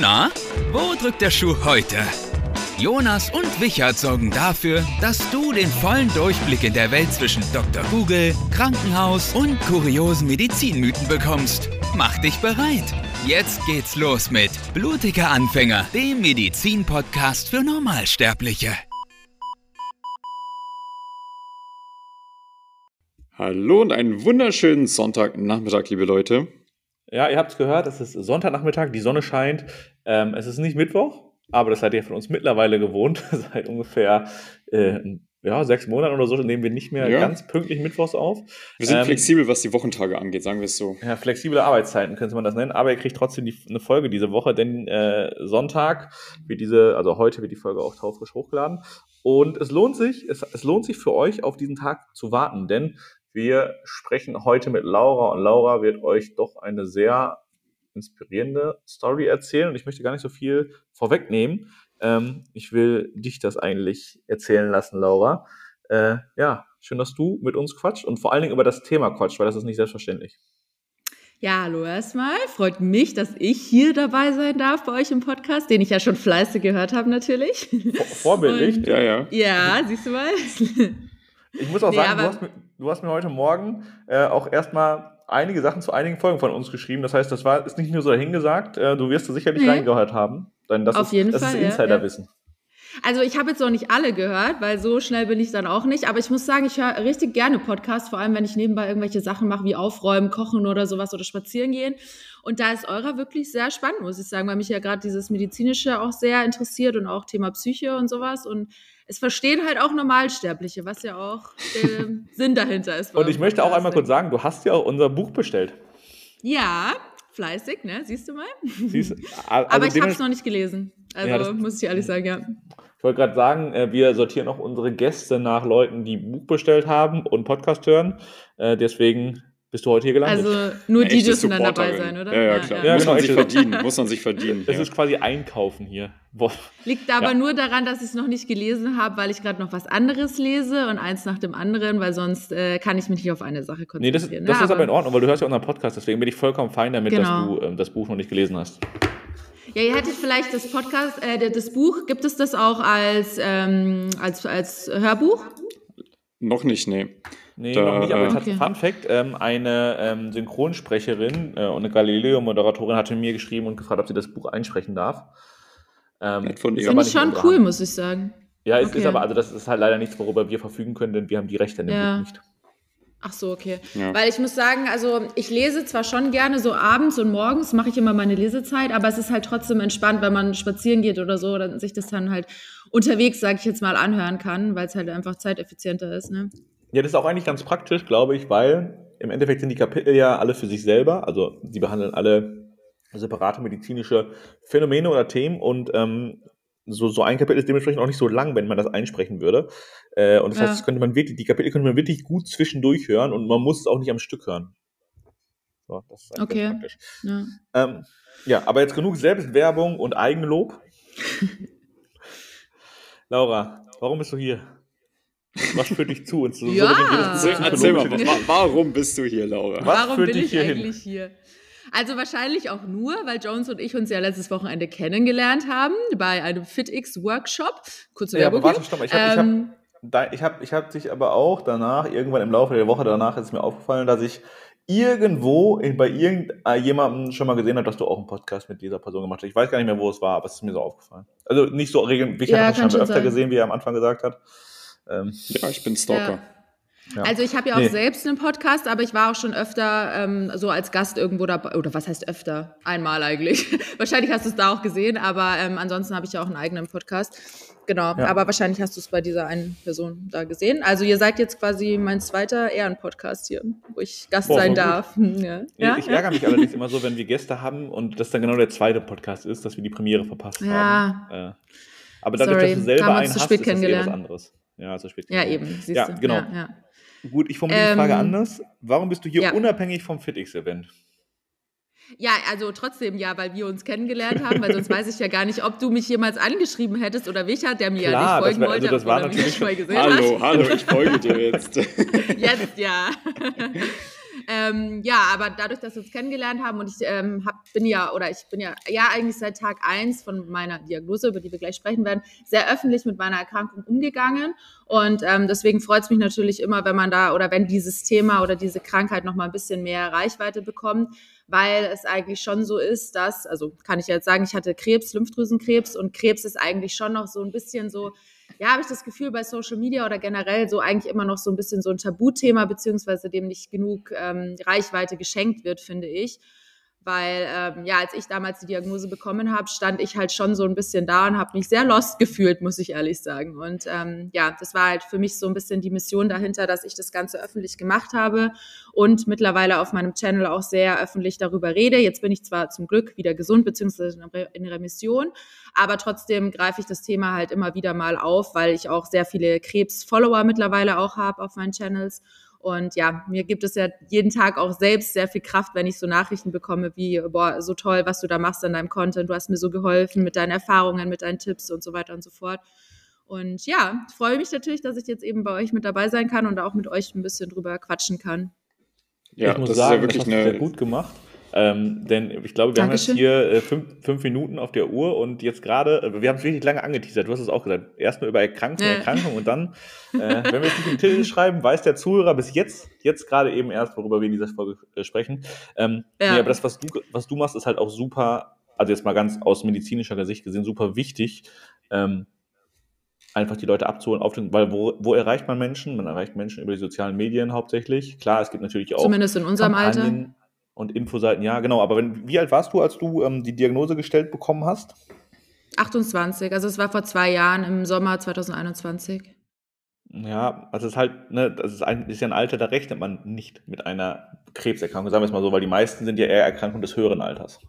Na, wo drückt der Schuh heute? Jonas und Wichert sorgen dafür, dass du den vollen Durchblick in der Welt zwischen Dr. Google, Krankenhaus und kuriosen Medizinmythen bekommst. Mach dich bereit. Jetzt geht's los mit Blutiger Anfänger, dem Medizin-Podcast für Normalsterbliche. Hallo und einen wunderschönen Sonntagnachmittag, liebe Leute. Ja, ihr habt es gehört, es ist Sonntagnachmittag, die Sonne scheint. Ähm, es ist nicht Mittwoch, aber das seid ihr von uns mittlerweile gewohnt. Seit ungefähr äh, ja, sechs Monaten oder so nehmen wir nicht mehr ja. ganz pünktlich Mittwochs auf. Wir sind ähm, flexibel, was die Wochentage angeht, sagen wir es so. Ja, flexible Arbeitszeiten könnte man das nennen, aber ihr kriegt trotzdem die, eine Folge diese Woche, denn äh, Sonntag wird diese, also heute wird die Folge auch taufrisch hochgeladen. Und es lohnt sich, es, es lohnt sich für euch, auf diesen Tag zu warten, denn wir sprechen heute mit Laura und Laura wird euch doch eine sehr inspirierende Story erzählen und ich möchte gar nicht so viel vorwegnehmen. Ähm, ich will dich das eigentlich erzählen lassen, Laura. Äh, ja, schön, dass du mit uns quatscht und vor allen Dingen über das Thema quatscht, weil das ist nicht selbstverständlich. Ja, hallo erstmal. Freut mich, dass ich hier dabei sein darf bei euch im Podcast, den ich ja schon fleißig gehört habe natürlich. Vorbildlich, ja, ja. Ja, siehst du mal. Ich muss auch nee, sagen, du hast, mir, du hast, mir, heute Morgen äh, auch erstmal einige Sachen zu einigen Folgen von uns geschrieben. Das heißt, das war, ist nicht nur so dahingesagt. Äh, du wirst da sicherlich mhm. reingehört haben. Denn das Auf ist, jeden das Fall, ist Insiderwissen. Ja. Also ich habe jetzt noch nicht alle gehört, weil so schnell bin ich dann auch nicht. Aber ich muss sagen, ich höre richtig gerne Podcasts, vor allem wenn ich nebenbei irgendwelche Sachen mache, wie Aufräumen, Kochen oder sowas oder spazieren gehen. Und da ist eurer wirklich sehr spannend, muss ich sagen, weil mich ja gerade dieses Medizinische auch sehr interessiert und auch Thema Psyche und sowas. Und es verstehen halt auch Normalsterbliche, was ja auch der Sinn dahinter ist. Und ich möchte auch einmal kurz sagen, du hast ja auch unser Buch bestellt. Ja, fleißig, ne? Siehst du mal? Siehst, also Aber ich habe es noch nicht gelesen. Also ja, muss ich ehrlich sagen, ja. Ich wollte gerade sagen, äh, wir sortieren auch unsere Gäste nach Leuten, die Buch bestellt haben und Podcast hören. Äh, deswegen bist du heute hier gelandet. Also nur die dürfen dann dabei sein, oder? Ja, ja, klar. Ja, muss man sich verdienen. Muss man sich verdienen. Das ja. ist quasi Einkaufen hier. Boah. Liegt aber ja. nur daran, dass ich es noch nicht gelesen habe, weil ich gerade noch was anderes lese und eins nach dem anderen, weil sonst äh, kann ich mich nicht auf eine Sache konzentrieren. Nee, das, das ja, ist aber in Ordnung, weil du hörst ja unseren Podcast, deswegen bin ich vollkommen fein damit, genau. dass du äh, das Buch noch nicht gelesen hast. Ja, ihr hättet vielleicht das Podcast, äh, das Buch, gibt es das auch als, ähm, als, als Hörbuch? Noch nicht, nee. Nee, da, noch nicht, aber okay. Fun Fact, ähm, eine ähm, Synchronsprecherin äh, und eine Galileo-Moderatorin hatte mir geschrieben und gefragt, ob sie das Buch einsprechen darf. Ähm, das finde ich schon cool, muss ich sagen. Ja, es okay. ist aber, also das ist halt leider nichts, worüber wir verfügen können, denn wir haben die Rechte dem ja. Buch nicht. Ach so, okay. Ja. Weil ich muss sagen, also ich lese zwar schon gerne so abends und morgens mache ich immer meine Lesezeit, aber es ist halt trotzdem entspannt, wenn man spazieren geht oder so, oder sich das dann halt unterwegs, sage ich jetzt mal, anhören kann, weil es halt einfach zeiteffizienter ist. Ne? Ja, das ist auch eigentlich ganz praktisch, glaube ich, weil im Endeffekt sind die Kapitel ja alle für sich selber. Also sie behandeln alle separate medizinische Phänomene oder Themen und ähm, so, so ein Kapitel ist dementsprechend auch nicht so lang, wenn man das einsprechen würde. Äh, und das ja. heißt, das könnte man wirklich, die Kapitel könnte man wirklich gut zwischendurch hören und man muss es auch nicht am Stück hören. So, das ist okay. praktisch. Ja. Ähm, ja, aber jetzt genug Selbstwerbung und Eigenlob. Laura, warum bist du hier? Was führt dich zu uns? So ja. Erzähl mal, warum bist du hier, Laura? Was warum bin ich eigentlich hin? hier? Also wahrscheinlich auch nur, weil Jones und ich uns ja letztes Wochenende kennengelernt haben bei einem FitX-Workshop. Kurze Werbung. Ja, aber warte, stopp mal. Ich habe ähm, hab, ich hab, ich hab dich aber auch danach, irgendwann im Laufe der Woche danach ist mir aufgefallen, dass ich irgendwo in, bei irgendjemandem schon mal gesehen habe, dass du auch einen Podcast mit dieser Person gemacht hast. Ich weiß gar nicht mehr, wo es war, aber es ist mir so aufgefallen. Also nicht so regelmäßig. Ich ja, habe das schon öfter sein. gesehen, wie er am Anfang gesagt hat. Ähm, ja, ich bin Stalker. Ja. Ja. Also ich habe ja auch nee. selbst einen Podcast, aber ich war auch schon öfter ähm, so als Gast irgendwo dabei. Oder was heißt öfter? Einmal eigentlich. wahrscheinlich hast du es da auch gesehen, aber ähm, ansonsten habe ich ja auch einen eigenen Podcast. Genau, ja. aber wahrscheinlich hast du es bei dieser einen Person da gesehen. Also ihr seid jetzt quasi mein zweiter Ehrenpodcast hier, wo ich Gast Boah, sein darf. Ja. Ja? Ich ärgere mich allerdings immer so, wenn wir Gäste haben und das dann genau der zweite Podcast ist, dass wir die Premiere verpasst haben. Äh, aber dadurch, Sorry, dass du selber einen hast, ist das eher was anderes. Ja, zu spät. Ja, eben. Siehst ja, genau. Ja, ja. Gut, ich formuliere ähm, die Frage ähm, anders. Warum bist du hier unabhängig vom FitX-Event? Ja, also trotzdem ja, weil wir uns kennengelernt haben, weil sonst weiß ich ja gar nicht, ob du mich jemals angeschrieben hättest oder Wicher, der mir Klar, ja nicht folgen das war, also das war natürlich schon mal gesehen hallo, hast. Hallo, ich folge dir jetzt. jetzt ja. ähm, ja, aber dadurch, dass wir uns kennengelernt haben und ich ähm, hab, bin ja, oder ich bin ja, ja eigentlich seit Tag eins von meiner Diagnose, über die wir gleich sprechen werden, sehr öffentlich mit meiner Erkrankung umgegangen. Und ähm, deswegen freut es mich natürlich immer, wenn man da oder wenn dieses Thema oder diese Krankheit noch mal ein bisschen mehr Reichweite bekommt, weil es eigentlich schon so ist, dass, also kann ich jetzt sagen, ich hatte Krebs, Lymphdrüsenkrebs und Krebs ist eigentlich schon noch so ein bisschen so, ja, habe ich das Gefühl bei Social Media oder generell so eigentlich immer noch so ein bisschen so ein Tabuthema, beziehungsweise dem nicht genug ähm, Reichweite geschenkt wird, finde ich weil ähm, ja, als ich damals die Diagnose bekommen habe, stand ich halt schon so ein bisschen da und habe mich sehr lost gefühlt, muss ich ehrlich sagen. Und ähm, ja, das war halt für mich so ein bisschen die Mission dahinter, dass ich das Ganze öffentlich gemacht habe und mittlerweile auf meinem Channel auch sehr öffentlich darüber rede. Jetzt bin ich zwar zum Glück wieder gesund beziehungsweise in Remission, aber trotzdem greife ich das Thema halt immer wieder mal auf, weil ich auch sehr viele Krebs-Follower mittlerweile auch habe auf meinen Channels und ja, mir gibt es ja jeden Tag auch selbst sehr viel Kraft, wenn ich so Nachrichten bekomme wie, boah, so toll, was du da machst an deinem Content. Du hast mir so geholfen mit deinen Erfahrungen, mit deinen Tipps und so weiter und so fort. Und ja, ich freue mich natürlich, dass ich jetzt eben bei euch mit dabei sein kann und auch mit euch ein bisschen drüber quatschen kann. Ja, ich muss das sagen, ist ja wirklich das hast eine... sehr gut gemacht. Ähm, denn ich glaube, wir Dankeschön. haben jetzt hier äh, fünf, fünf, Minuten auf der Uhr und jetzt gerade, äh, wir haben es wirklich lange angeteasert, du hast es auch gesagt, erstmal über Erkrankung, ja. Erkrankung und dann, äh, wenn wir es nicht im Titel schreiben, weiß der Zuhörer bis jetzt, jetzt gerade eben erst, worüber wir in dieser Folge äh, sprechen. Ähm, ja. Nee, aber das, was du, was du machst, ist halt auch super, also jetzt mal ganz aus medizinischer Sicht gesehen, super wichtig, ähm, einfach die Leute abzuholen, aufzunehmen, weil wo, wo erreicht man Menschen? Man erreicht Menschen über die sozialen Medien hauptsächlich. Klar, es gibt natürlich auch. Zumindest in unserem Alter und Infoseiten, ja, genau. Aber wenn, wie alt warst du, als du ähm, die Diagnose gestellt bekommen hast? 28, also es war vor zwei Jahren im Sommer 2021. Ja, also es ist halt, ne, das ist, ein, ist ja ein Alter, da rechnet man nicht mit einer Krebserkrankung, sagen wir es mal so, weil die meisten sind ja eher Erkrankungen des höheren Alters.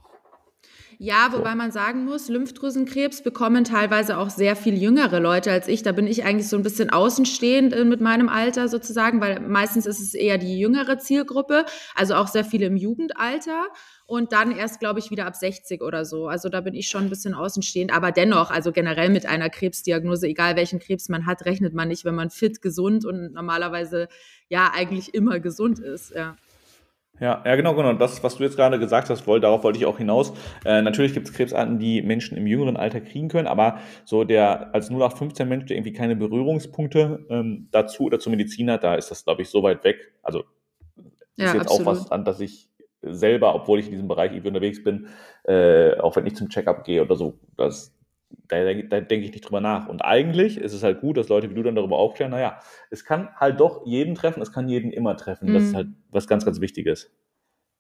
Ja, wobei man sagen muss, Lymphdrüsenkrebs bekommen teilweise auch sehr viel jüngere Leute als ich. Da bin ich eigentlich so ein bisschen außenstehend äh, mit meinem Alter sozusagen, weil meistens ist es eher die jüngere Zielgruppe, also auch sehr viele im Jugendalter und dann erst, glaube ich, wieder ab 60 oder so. Also da bin ich schon ein bisschen außenstehend. Aber dennoch, also generell mit einer Krebsdiagnose, egal welchen Krebs man hat, rechnet man nicht, wenn man fit, gesund und normalerweise ja eigentlich immer gesund ist. Ja. Ja, ja, genau, genau. Das, was du jetzt gerade gesagt hast, wollte, darauf wollte ich auch hinaus. Äh, natürlich gibt es Krebsarten, die Menschen im jüngeren Alter kriegen können, aber so der als 0815 Mensch, der irgendwie keine Berührungspunkte ähm, dazu oder zur Medizin hat, da ist das, glaube ich, so weit weg. Also ja, ist jetzt absolut. auch was an, dass ich selber, obwohl ich in diesem Bereich irgendwie unterwegs bin, äh, auch wenn ich zum Checkup gehe oder so, das, da, da denke ich nicht drüber nach. Und eigentlich ist es halt gut, dass Leute wie du dann darüber aufklären, naja, es kann halt doch jeden treffen, es kann jeden immer treffen. Mhm. Das ist mhm. halt was ganz, ganz Wichtiges.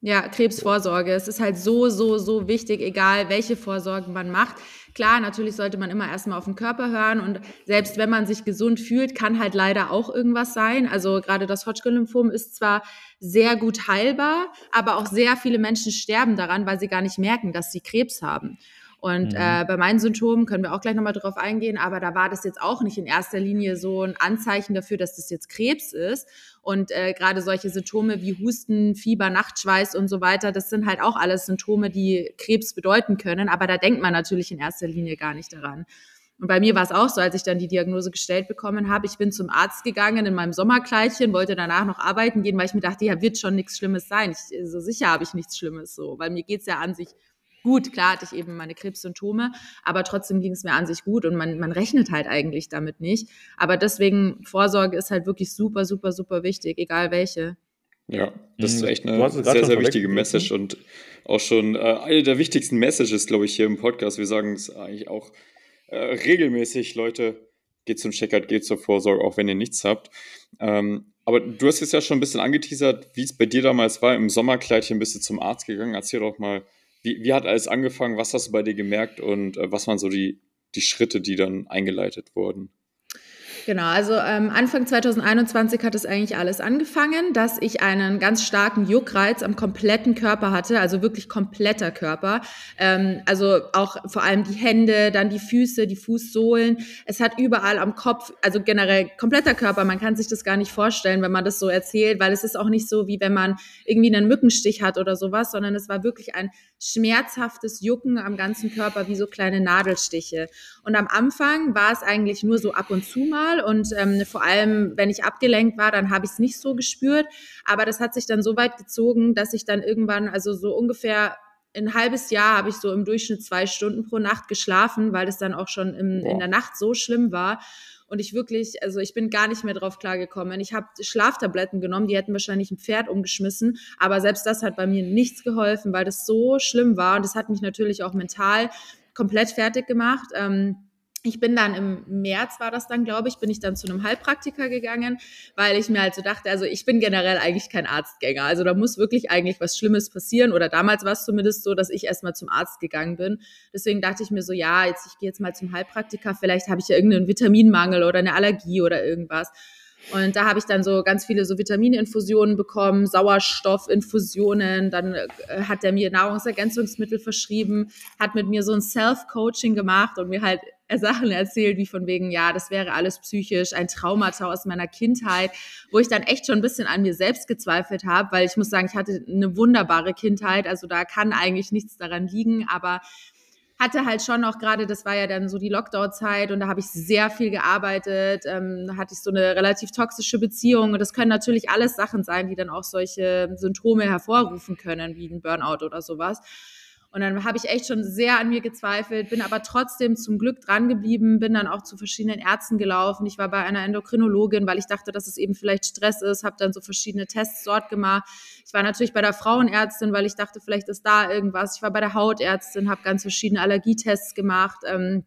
Ja, Krebsvorsorge. Es ist halt so, so, so wichtig, egal welche Vorsorgen man macht. Klar, natürlich sollte man immer erstmal auf den Körper hören und selbst wenn man sich gesund fühlt, kann halt leider auch irgendwas sein. Also gerade das Hodgkin-Lymphom ist zwar sehr gut heilbar, aber auch sehr viele Menschen sterben daran, weil sie gar nicht merken, dass sie Krebs haben. Und mhm. äh, bei meinen Symptomen können wir auch gleich nochmal drauf eingehen, aber da war das jetzt auch nicht in erster Linie so ein Anzeichen dafür, dass das jetzt Krebs ist. Und äh, gerade solche Symptome wie Husten, Fieber, Nachtschweiß und so weiter, das sind halt auch alles Symptome, die Krebs bedeuten können. Aber da denkt man natürlich in erster Linie gar nicht daran. Und bei mir war es auch so, als ich dann die Diagnose gestellt bekommen habe. Ich bin zum Arzt gegangen in meinem Sommerkleidchen, wollte danach noch arbeiten gehen, weil ich mir dachte, ja, wird schon nichts Schlimmes sein. Ich, so sicher habe ich nichts Schlimmes so, weil mir geht's ja an sich gut. Klar hatte ich eben meine Krebssymptome, aber trotzdem ging es mir an sich gut und man, man rechnet halt eigentlich damit nicht. Aber deswegen, Vorsorge ist halt wirklich super, super, super wichtig, egal welche. Ja, das ist mhm. echt eine sehr, sehr wichtige Message und auch schon äh, eine der wichtigsten Messages, glaube ich, hier im Podcast. Wir sagen es eigentlich auch äh, regelmäßig, Leute, geht zum Checkout, geht zur Vorsorge, auch wenn ihr nichts habt. Ähm, aber du hast jetzt ja schon ein bisschen angeteasert, wie es bei dir damals war. Im Sommerkleidchen bist du zum Arzt gegangen. Erzähl doch mal, wie, wie hat alles angefangen? Was hast du bei dir gemerkt und äh, was waren so die, die Schritte, die dann eingeleitet wurden? Genau, also ähm, Anfang 2021 hat es eigentlich alles angefangen, dass ich einen ganz starken Juckreiz am kompletten Körper hatte, also wirklich kompletter Körper. Ähm, also auch vor allem die Hände, dann die Füße, die Fußsohlen. Es hat überall am Kopf, also generell kompletter Körper. Man kann sich das gar nicht vorstellen, wenn man das so erzählt, weil es ist auch nicht so, wie wenn man irgendwie einen Mückenstich hat oder sowas, sondern es war wirklich ein schmerzhaftes Jucken am ganzen Körper, wie so kleine Nadelstiche. Und am Anfang war es eigentlich nur so ab und zu mal und ähm, vor allem, wenn ich abgelenkt war, dann habe ich es nicht so gespürt. Aber das hat sich dann so weit gezogen, dass ich dann irgendwann, also so ungefähr ein halbes Jahr habe ich so im Durchschnitt zwei Stunden pro Nacht geschlafen, weil es dann auch schon im, in der Nacht so schlimm war. Und ich wirklich, also ich bin gar nicht mehr drauf klargekommen. Ich habe Schlaftabletten genommen, die hätten wahrscheinlich ein Pferd umgeschmissen, aber selbst das hat bei mir nichts geholfen, weil das so schlimm war. Und das hat mich natürlich auch mental komplett fertig gemacht. Ähm, ich bin dann im März war das dann, glaube ich, bin ich dann zu einem Heilpraktiker gegangen, weil ich mir halt so dachte, also ich bin generell eigentlich kein Arztgänger. Also da muss wirklich eigentlich was Schlimmes passieren. Oder damals war es zumindest so, dass ich erstmal zum Arzt gegangen bin. Deswegen dachte ich mir so, ja, jetzt ich gehe jetzt mal zum Heilpraktiker, vielleicht habe ich ja irgendeinen Vitaminmangel oder eine Allergie oder irgendwas. Und da habe ich dann so ganz viele so Vitamininfusionen bekommen, Sauerstoffinfusionen. Dann äh, hat er mir Nahrungsergänzungsmittel verschrieben, hat mit mir so ein Self-Coaching gemacht und mir halt Sachen erzählt, wie von wegen, ja, das wäre alles psychisch, ein Traumata aus meiner Kindheit, wo ich dann echt schon ein bisschen an mir selbst gezweifelt habe, weil ich muss sagen, ich hatte eine wunderbare Kindheit, also da kann eigentlich nichts daran liegen, aber hatte halt schon auch gerade, das war ja dann so die Lockdown-Zeit und da habe ich sehr viel gearbeitet, ähm, da hatte ich so eine relativ toxische Beziehung und das können natürlich alles Sachen sein, die dann auch solche Symptome hervorrufen können, wie ein Burnout oder sowas. Und dann habe ich echt schon sehr an mir gezweifelt, bin aber trotzdem zum Glück dran geblieben, bin dann auch zu verschiedenen Ärzten gelaufen. Ich war bei einer Endokrinologin, weil ich dachte, dass es eben vielleicht Stress ist, habe dann so verschiedene Tests dort gemacht. Ich war natürlich bei der Frauenärztin, weil ich dachte, vielleicht ist da irgendwas. Ich war bei der Hautärztin, habe ganz verschiedene Allergietests gemacht. Ähm,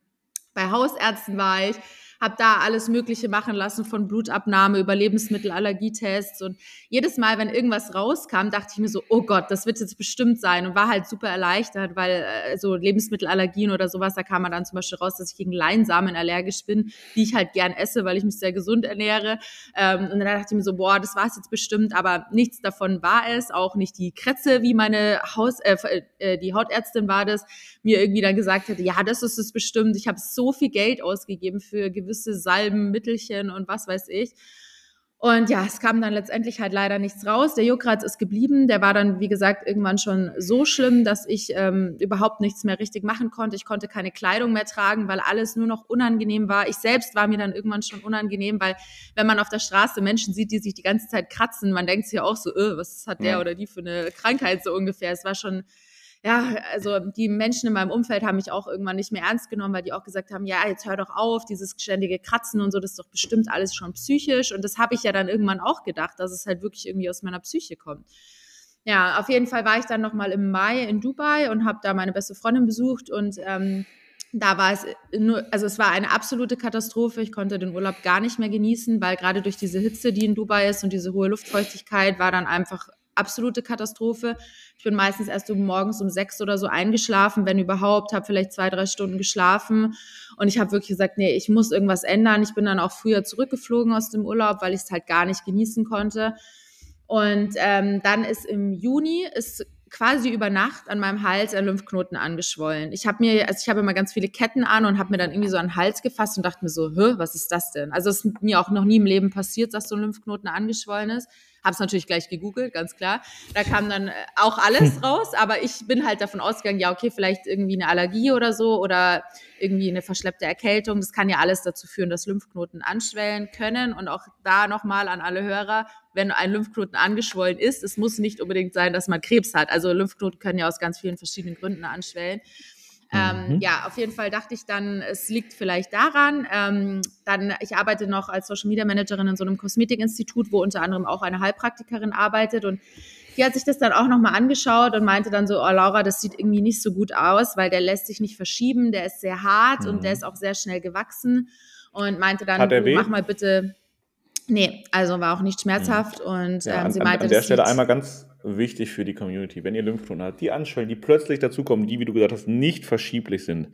bei Hausärzten war ich habe da alles Mögliche machen lassen, von Blutabnahme über Lebensmittelallergietests. Und jedes Mal, wenn irgendwas rauskam, dachte ich mir so, oh Gott, das wird jetzt bestimmt sein. Und war halt super erleichtert, weil äh, so Lebensmittelallergien oder sowas, da kam man dann zum Beispiel raus, dass ich gegen Leinsamen allergisch bin, die ich halt gern esse, weil ich mich sehr gesund ernähre. Ähm, und dann dachte ich mir so, boah, das war es jetzt bestimmt, aber nichts davon war es. Auch nicht die Kretze, wie meine Haus, äh, äh, die Hautärztin war das, mir irgendwie dann gesagt hätte, ja, das ist es bestimmt. Ich habe so viel Geld ausgegeben für gewisse gewisse Salben, Mittelchen und was weiß ich. Und ja, es kam dann letztendlich halt leider nichts raus. Der Juckreiz ist geblieben. Der war dann, wie gesagt, irgendwann schon so schlimm, dass ich ähm, überhaupt nichts mehr richtig machen konnte. Ich konnte keine Kleidung mehr tragen, weil alles nur noch unangenehm war. Ich selbst war mir dann irgendwann schon unangenehm, weil wenn man auf der Straße Menschen sieht, die sich die ganze Zeit kratzen, man denkt sich auch so, öh, was hat der ja. oder die für eine Krankheit so ungefähr. Es war schon ja, also die Menschen in meinem Umfeld haben mich auch irgendwann nicht mehr ernst genommen, weil die auch gesagt haben, ja, jetzt hör doch auf, dieses ständige Kratzen und so, das ist doch bestimmt alles schon psychisch. Und das habe ich ja dann irgendwann auch gedacht, dass es halt wirklich irgendwie aus meiner Psyche kommt. Ja, auf jeden Fall war ich dann nochmal im Mai in Dubai und habe da meine beste Freundin besucht und ähm, da war es nur, also es war eine absolute Katastrophe. Ich konnte den Urlaub gar nicht mehr genießen, weil gerade durch diese Hitze, die in Dubai ist und diese hohe Luftfeuchtigkeit, war dann einfach absolute Katastrophe. Ich bin meistens erst um morgens um sechs oder so eingeschlafen, wenn überhaupt, habe vielleicht zwei, drei Stunden geschlafen. Und ich habe wirklich gesagt, nee, ich muss irgendwas ändern. Ich bin dann auch früher zurückgeflogen aus dem Urlaub, weil ich es halt gar nicht genießen konnte. Und ähm, dann ist im Juni, ist quasi über Nacht an meinem Hals ein Lymphknoten angeschwollen. Ich habe mir, also ich habe immer ganz viele Ketten an und habe mir dann irgendwie so an den Hals gefasst und dachte mir so, Hä, was ist das denn? Also es ist mir auch noch nie im Leben passiert, dass so ein Lymphknoten angeschwollen ist. Habe es natürlich gleich gegoogelt, ganz klar. Da kam dann äh, auch alles raus, aber ich bin halt davon ausgegangen, ja, okay, vielleicht irgendwie eine Allergie oder so oder irgendwie eine verschleppte Erkältung. Das kann ja alles dazu führen, dass Lymphknoten anschwellen können. Und auch da nochmal an alle Hörer, wenn ein Lymphknoten angeschwollen ist, es muss nicht unbedingt sein, dass man Krebs hat. Also Lymphknoten können ja aus ganz vielen verschiedenen Gründen anschwellen. Ähm, mhm. ja, auf jeden Fall dachte ich dann, es liegt vielleicht daran. Ähm, dann, ich arbeite noch als Social Media Managerin in so einem Kosmetikinstitut, wo unter anderem auch eine Heilpraktikerin arbeitet und die hat sich das dann auch nochmal angeschaut und meinte dann so, oh Laura, das sieht irgendwie nicht so gut aus, weil der lässt sich nicht verschieben, der ist sehr hart mhm. und der mhm. ist auch sehr schnell gewachsen und meinte dann, mach mal bitte. Nee, also war auch nicht schmerzhaft mhm. und ja, ähm, sie an, meinte, an der Stelle einmal ganz wichtig für die Community. Wenn ihr Lymphknoten habt, die anschwellen, die plötzlich dazukommen, die, wie du gesagt hast, nicht verschieblich sind,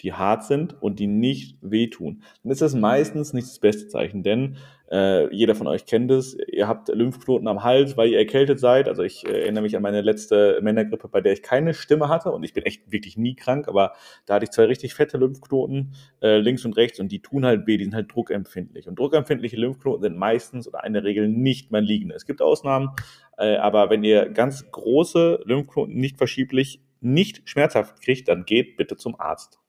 die hart sind und die nicht wehtun, dann ist das meistens nicht das beste Zeichen, denn äh, jeder von euch kennt es. Ihr habt Lymphknoten am Hals, weil ihr erkältet seid. Also ich äh, erinnere mich an meine letzte Männergrippe, bei der ich keine Stimme hatte und ich bin echt wirklich nie krank, aber da hatte ich zwei richtig fette Lymphknoten äh, links und rechts und die tun halt weh, die sind halt druckempfindlich. Und druckempfindliche Lymphknoten sind meistens oder in der Regel nicht maligne. Es gibt Ausnahmen, äh, aber wenn ihr ganz große Lymphknoten nicht verschieblich, nicht schmerzhaft kriegt, dann geht bitte zum Arzt.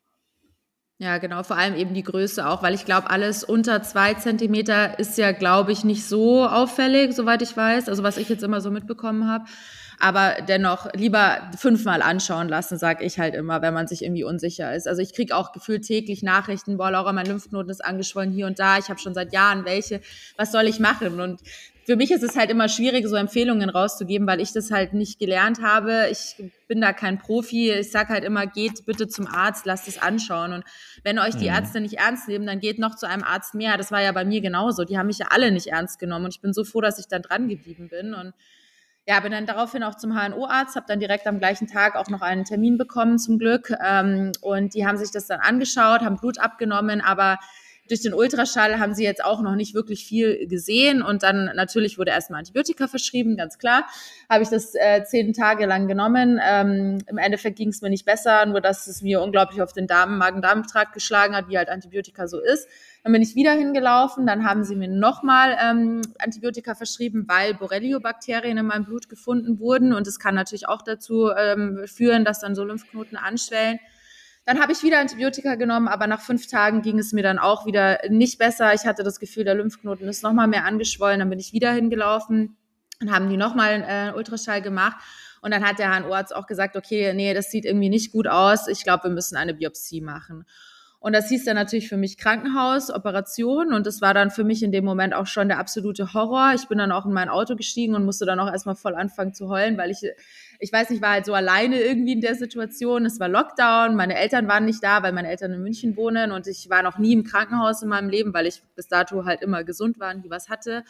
Ja, genau, vor allem eben die Größe auch, weil ich glaube, alles unter zwei Zentimeter ist ja, glaube ich, nicht so auffällig, soweit ich weiß, also was ich jetzt immer so mitbekommen habe. Aber dennoch lieber fünfmal anschauen lassen, sage ich halt immer, wenn man sich irgendwie unsicher ist. Also ich kriege auch gefühlt täglich Nachrichten, boah, Laura, mein Lymphknoten ist angeschwollen hier und da, ich habe schon seit Jahren welche, was soll ich machen? Und für mich ist es halt immer schwierig, so Empfehlungen rauszugeben, weil ich das halt nicht gelernt habe. Ich bin da kein Profi. Ich sage halt immer, geht bitte zum Arzt, lasst es anschauen. Und wenn euch die mhm. Ärzte nicht ernst nehmen, dann geht noch zu einem Arzt mehr. Das war ja bei mir genauso. Die haben mich ja alle nicht ernst genommen. Und ich bin so froh, dass ich dann dran geblieben bin. Und ja, bin dann daraufhin auch zum HNO-Arzt, habe dann direkt am gleichen Tag auch noch einen Termin bekommen, zum Glück. Ähm, und die haben sich das dann angeschaut, haben Blut abgenommen, aber durch den Ultraschall haben sie jetzt auch noch nicht wirklich viel gesehen und dann natürlich wurde erstmal Antibiotika verschrieben, ganz klar. Habe ich das äh, zehn Tage lang genommen. Ähm, Im Endeffekt ging es mir nicht besser, nur dass es mir unglaublich auf den Darm, Magen-Darm-Trakt geschlagen hat, wie halt Antibiotika so ist. Dann bin ich wieder hingelaufen, dann haben sie mir nochmal ähm, Antibiotika verschrieben, weil Borrelio-Bakterien in meinem Blut gefunden wurden und es kann natürlich auch dazu ähm, führen, dass dann so Lymphknoten anschwellen. Dann habe ich wieder Antibiotika genommen, aber nach fünf Tagen ging es mir dann auch wieder nicht besser. Ich hatte das Gefühl, der Lymphknoten ist nochmal mehr angeschwollen. Dann bin ich wieder hingelaufen und haben die nochmal einen äh, Ultraschall gemacht. Und dann hat der HNO-Arzt auch gesagt, okay, nee, das sieht irgendwie nicht gut aus. Ich glaube, wir müssen eine Biopsie machen. Und das hieß dann natürlich für mich Krankenhaus, Operation. Und das war dann für mich in dem Moment auch schon der absolute Horror. Ich bin dann auch in mein Auto gestiegen und musste dann auch erstmal voll anfangen zu heulen, weil ich ich weiß nicht, war halt so alleine irgendwie in der Situation. Es war Lockdown, meine Eltern waren nicht da, weil meine Eltern in München wohnen und ich war noch nie im Krankenhaus in meinem Leben, weil ich bis dato halt immer gesund war und die was hatte.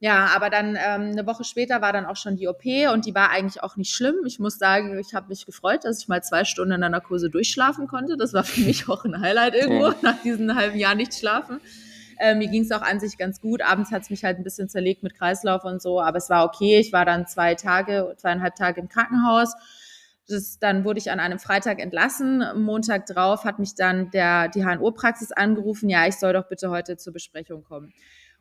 Ja, aber dann ähm, eine Woche später war dann auch schon die OP und die war eigentlich auch nicht schlimm. Ich muss sagen, ich habe mich gefreut, dass ich mal zwei Stunden in der Narkose durchschlafen konnte. Das war für mich auch ein Highlight irgendwo, nach diesen halben Jahr nicht schlafen. Äh, mir ging es auch an sich ganz gut. Abends hat es mich halt ein bisschen zerlegt mit Kreislauf und so, aber es war okay. Ich war dann zwei Tage, zweieinhalb Tage im Krankenhaus. Das, dann wurde ich an einem Freitag entlassen. Montag drauf hat mich dann der, die HNO-Praxis angerufen, ja, ich soll doch bitte heute zur Besprechung kommen.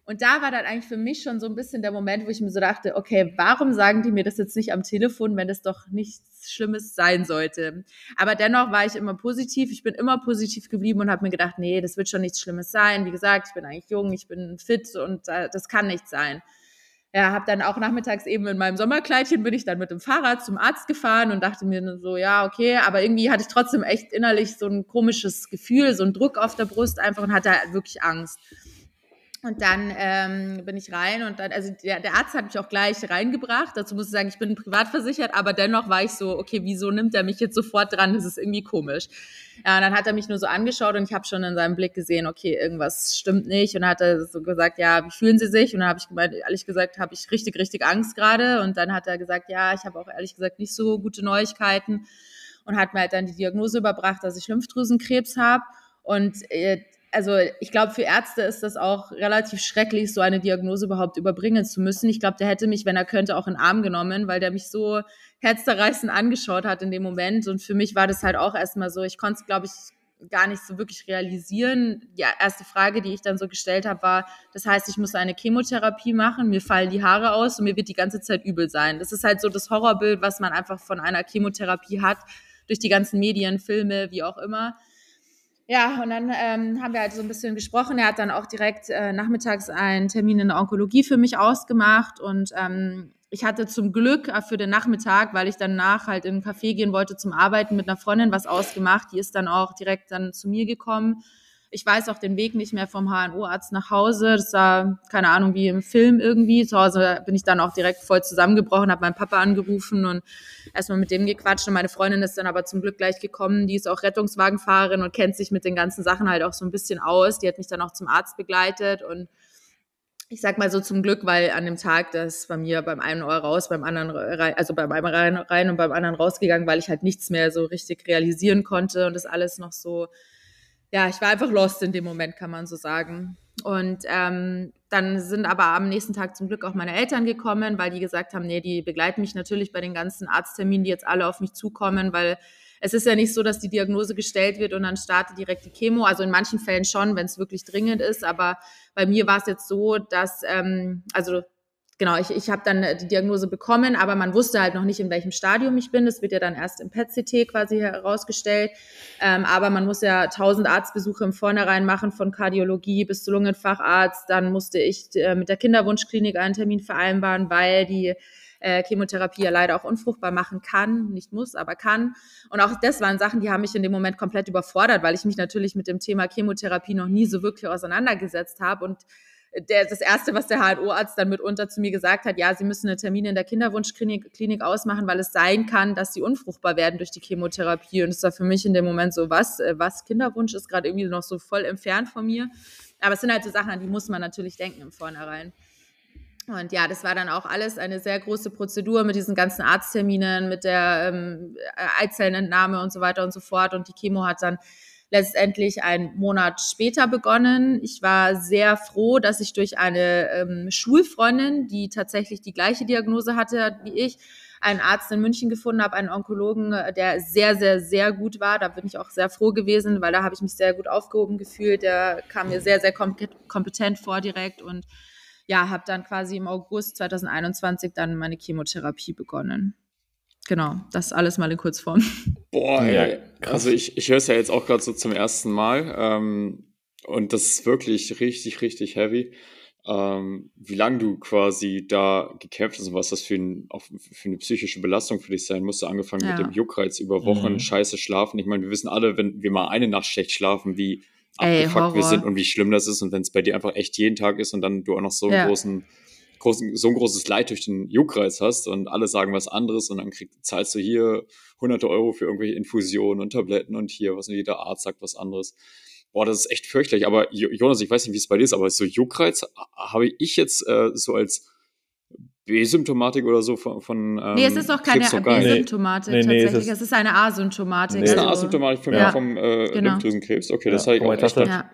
Und da war dann eigentlich für mich schon so ein bisschen der Moment, wo ich mir so dachte, okay, warum sagen die mir das jetzt nicht am Telefon, wenn das doch nichts Schlimmes sein sollte? Aber dennoch war ich immer positiv. Ich bin immer positiv geblieben und habe mir gedacht, nee, das wird schon nichts Schlimmes sein. Wie gesagt, ich bin eigentlich jung, ich bin fit und äh, das kann nicht sein. Ja, habe dann auch nachmittags eben in meinem Sommerkleidchen bin ich dann mit dem Fahrrad zum Arzt gefahren und dachte mir so, ja, okay, aber irgendwie hatte ich trotzdem echt innerlich so ein komisches Gefühl, so ein Druck auf der Brust einfach und hatte halt wirklich Angst. Und dann ähm, bin ich rein und dann, also der, der Arzt hat mich auch gleich reingebracht. Dazu muss ich sagen, ich bin privat versichert, aber dennoch war ich so, okay, wieso nimmt er mich jetzt sofort dran? Das ist irgendwie komisch. Ja, und dann hat er mich nur so angeschaut und ich habe schon in seinem Blick gesehen, okay, irgendwas stimmt nicht. Und dann hat er so gesagt, ja, wie fühlen Sie sich? Und dann habe ich gemeint, ehrlich gesagt, habe ich richtig, richtig Angst gerade. Und dann hat er gesagt, ja, ich habe auch ehrlich gesagt nicht so gute Neuigkeiten und hat mir halt dann die Diagnose überbracht, dass ich Lymphdrüsenkrebs habe. Und äh, also ich glaube, für Ärzte ist das auch relativ schrecklich, so eine Diagnose überhaupt überbringen zu müssen. Ich glaube, der hätte mich, wenn er könnte, auch in den Arm genommen, weil der mich so herzzerreißend angeschaut hat in dem Moment. Und für mich war das halt auch erstmal so, ich konnte es, glaube ich, gar nicht so wirklich realisieren. Die erste Frage, die ich dann so gestellt habe, war, das heißt, ich muss eine Chemotherapie machen, mir fallen die Haare aus und mir wird die ganze Zeit übel sein. Das ist halt so das Horrorbild, was man einfach von einer Chemotherapie hat, durch die ganzen Medien, Filme, wie auch immer. Ja, und dann ähm, haben wir halt so ein bisschen gesprochen. Er hat dann auch direkt äh, nachmittags einen Termin in der Onkologie für mich ausgemacht. Und ähm, ich hatte zum Glück äh, für den Nachmittag, weil ich danach halt in ein Café gehen wollte zum Arbeiten, mit einer Freundin was ausgemacht. Die ist dann auch direkt dann zu mir gekommen. Ich weiß auch den Weg nicht mehr vom HNO-Arzt nach Hause. Das war, keine Ahnung, wie im Film irgendwie. Zu Hause bin ich dann auch direkt voll zusammengebrochen, habe meinen Papa angerufen und erstmal mit dem gequatscht. Und meine Freundin ist dann aber zum Glück gleich gekommen. Die ist auch Rettungswagenfahrerin und kennt sich mit den ganzen Sachen halt auch so ein bisschen aus. Die hat mich dann auch zum Arzt begleitet und ich sag mal so zum Glück, weil an dem Tag, das bei mir beim einen Ohr raus, beim anderen rein, also beim einen rein, rein und beim anderen rausgegangen, weil ich halt nichts mehr so richtig realisieren konnte und das alles noch so ja, ich war einfach lost in dem Moment, kann man so sagen. Und ähm, dann sind aber am nächsten Tag zum Glück auch meine Eltern gekommen, weil die gesagt haben, nee, die begleiten mich natürlich bei den ganzen Arztterminen, die jetzt alle auf mich zukommen, weil es ist ja nicht so, dass die Diagnose gestellt wird und dann startet direkt die Chemo. Also in manchen Fällen schon, wenn es wirklich dringend ist. Aber bei mir war es jetzt so, dass, ähm, also genau, ich, ich habe dann die Diagnose bekommen, aber man wusste halt noch nicht, in welchem Stadium ich bin. Das wird ja dann erst im PET-CT quasi herausgestellt. Ähm, aber man muss ja tausend Arztbesuche im Vornherein machen, von Kardiologie bis zu Lungenfacharzt. Dann musste ich äh, mit der Kinderwunschklinik einen Termin vereinbaren, weil die äh, Chemotherapie ja leider auch unfruchtbar machen kann, nicht muss, aber kann. Und auch das waren Sachen, die haben mich in dem Moment komplett überfordert, weil ich mich natürlich mit dem Thema Chemotherapie noch nie so wirklich auseinandergesetzt habe und der, das Erste, was der HNO-Arzt dann mitunter zu mir gesagt hat, ja, Sie müssen eine Termine in der Kinderwunschklinik Klinik ausmachen, weil es sein kann, dass Sie unfruchtbar werden durch die Chemotherapie. Und es war für mich in dem Moment so, was, äh, was Kinderwunsch ist gerade irgendwie noch so voll entfernt von mir. Aber es sind halt so Sachen, an die muss man natürlich denken im Vornherein. Und ja, das war dann auch alles eine sehr große Prozedur mit diesen ganzen Arztterminen, mit der ähm, Eizellenentnahme und so weiter und so fort. Und die Chemo hat dann letztendlich einen Monat später begonnen. Ich war sehr froh, dass ich durch eine ähm, Schulfreundin, die tatsächlich die gleiche Diagnose hatte wie ich, einen Arzt in München gefunden habe, einen Onkologen, äh, der sehr, sehr, sehr gut war. Da bin ich auch sehr froh gewesen, weil da habe ich mich sehr gut aufgehoben gefühlt. Der kam mir sehr, sehr kompetent vor direkt und ja, habe dann quasi im August 2021 dann meine Chemotherapie begonnen. Genau, das alles mal in Kurzform. Boah, ja, also ich, ich höre es ja jetzt auch gerade so zum ersten Mal ähm, und das ist wirklich richtig, richtig heavy. Ähm, wie lange du quasi da gekämpft hast und was das für, ein, auch für eine psychische Belastung für dich sein musste, angefangen ja. mit dem Juckreiz über Wochen, mhm. scheiße schlafen. Ich meine, wir wissen alle, wenn wir mal eine Nacht schlecht schlafen, wie abgefuckt wir sind und wie schlimm das ist und wenn es bei dir einfach echt jeden Tag ist und dann du auch noch so einen ja. großen großen, so ein großes Leid durch den Juckreiz hast und alle sagen was anderes und dann krieg, zahlst du hier hunderte Euro für irgendwelche Infusionen und Tabletten und hier was und jeder Arzt sagt was anderes. Boah, das ist echt fürchterlich. Aber Jonas, ich weiß nicht, wie es bei dir ist, aber so Juckreiz habe ich jetzt äh, so als B-Symptomatik oder so von. von ähm, nee, es ist doch keine B-Symptomatik nee. nee, tatsächlich. Nee, es, ist, eine Asymptomatik. Nee. Es ist eine also Asymptomatik vom, ja. vom äh, genau. Lymphdrüsenkrebs. Okay, ja. das habe ich auch echt. Ja.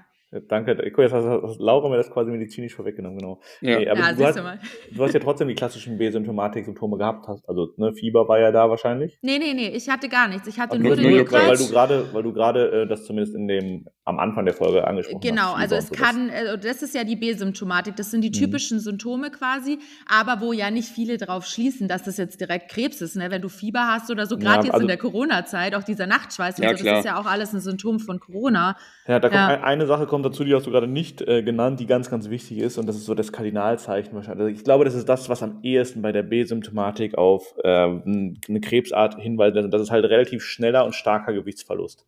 Danke. Guck, jetzt hast, Laura mir das quasi medizinisch vorweggenommen, genau. Ja. Nee, aber ja, du, hast, du, hast, ja trotzdem die klassischen B-Symptomatik-Symptome gehabt. Hast, also ne, Fieber war ja da wahrscheinlich. Nee, nee, nee, ich hatte gar nichts. Ich hatte nur, nur den. Weil du gerade, weil du gerade äh, das zumindest in dem am Anfang der Folge angesprochen genau, hast. Genau, also es kann, äh, das ist ja die B-Symptomatik, das sind die mhm. typischen mhm. Symptome quasi, aber wo ja nicht viele drauf schließen, dass das jetzt direkt Krebs ist. Ne? Wenn du Fieber hast oder so, gerade ja, jetzt also, in der Corona-Zeit, auch dieser Nachtschweiß, ja, so, das ist ja auch alles ein Symptom von Corona. Ja, da kommt ja. eine Sache kommt dazu, die hast du gerade nicht äh, genannt, die ganz, ganz wichtig ist und das ist so das Kardinalzeichen wahrscheinlich. Also ich glaube, das ist das, was am ehesten bei der B-Symptomatik auf äh, eine Krebsart hinweist. Das ist halt relativ schneller und starker Gewichtsverlust.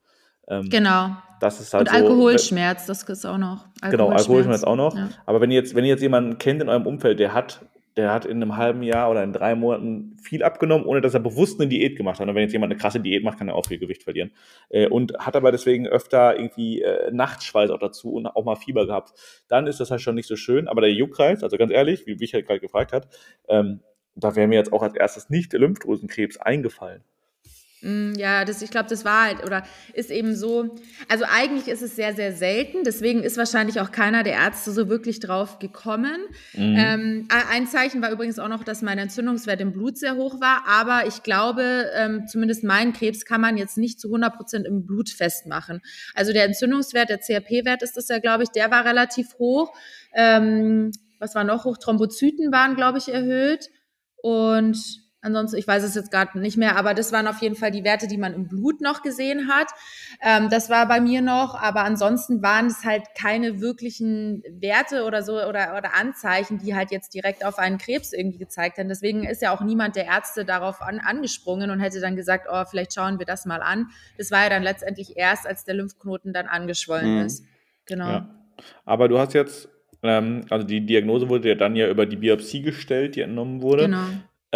Ähm, genau. Das ist halt und Alkoholschmerz, so, das ist auch noch. Alkoholschmerz. Genau, Alkoholschmerz auch noch. Ja. Aber wenn ihr jetzt, wenn ihr jetzt jemanden kennt in eurem Umfeld, der hat, der hat in einem halben Jahr oder in drei Monaten viel abgenommen, ohne dass er bewusst eine Diät gemacht hat. Und wenn jetzt jemand eine krasse Diät macht, kann er auch viel Gewicht verlieren. Äh, und hat aber deswegen öfter irgendwie äh, Nachtschweiß auch dazu und auch mal Fieber gehabt. Dann ist das halt schon nicht so schön. Aber der Juckreiz, also ganz ehrlich, wie Michael gerade gefragt hat, ähm, da wäre mir jetzt auch als erstes nicht der Lymphdrüsenkrebs eingefallen. Mm, ja, das, ich glaube, das war halt oder ist eben so. Also eigentlich ist es sehr, sehr selten. Deswegen ist wahrscheinlich auch keiner der Ärzte so wirklich drauf gekommen. Mhm. Ähm, ein Zeichen war übrigens auch noch, dass mein Entzündungswert im Blut sehr hoch war. Aber ich glaube, ähm, zumindest meinen Krebs kann man jetzt nicht zu 100 Prozent im Blut festmachen. Also der Entzündungswert, der CRP-Wert ist das ja, glaube ich, der war relativ hoch. Ähm, was war noch hoch? Thrombozyten waren, glaube ich, erhöht. Und Ansonsten, ich weiß es jetzt gerade nicht mehr, aber das waren auf jeden Fall die Werte, die man im Blut noch gesehen hat. Ähm, das war bei mir noch, aber ansonsten waren es halt keine wirklichen Werte oder so oder, oder Anzeichen, die halt jetzt direkt auf einen Krebs irgendwie gezeigt haben. Deswegen ist ja auch niemand der Ärzte darauf an, angesprungen und hätte dann gesagt, oh, vielleicht schauen wir das mal an. Das war ja dann letztendlich erst, als der Lymphknoten dann angeschwollen mhm. ist. Genau. Ja. Aber du hast jetzt ähm, also die Diagnose wurde ja dann ja über die Biopsie gestellt, die entnommen wurde. Genau.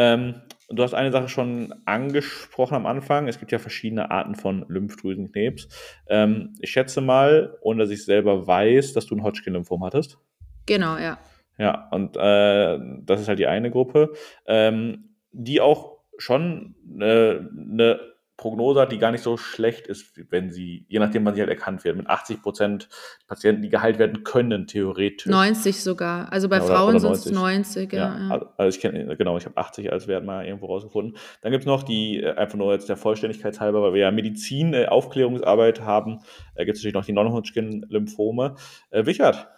Ähm, du hast eine Sache schon angesprochen am Anfang. Es gibt ja verschiedene Arten von Lymphdrüsenkrebs. Ähm, ich schätze mal, ohne dass ich selber weiß, dass du ein Hodgkin-Lymphom hattest. Genau, ja. Ja, und äh, das ist halt die eine Gruppe, ähm, die auch schon äh, eine Prognose hat, die gar nicht so schlecht ist, wenn sie, je nachdem, wann sie halt erkannt wird, mit 80 Prozent Patienten, die geheilt werden können, theoretisch. 90 sogar. Also bei ja, Frauen sind es 90, ja. ja. Also, also ich kenne, genau, ich habe 80 als Wert mal irgendwo rausgefunden. Dann gibt es noch die, äh, einfach nur jetzt der Vollständigkeit halber, weil wir ja Medizin, äh, Aufklärungsarbeit haben, äh, gibt es natürlich noch die Non-Hodgkin-Lymphome. Äh, Wichert,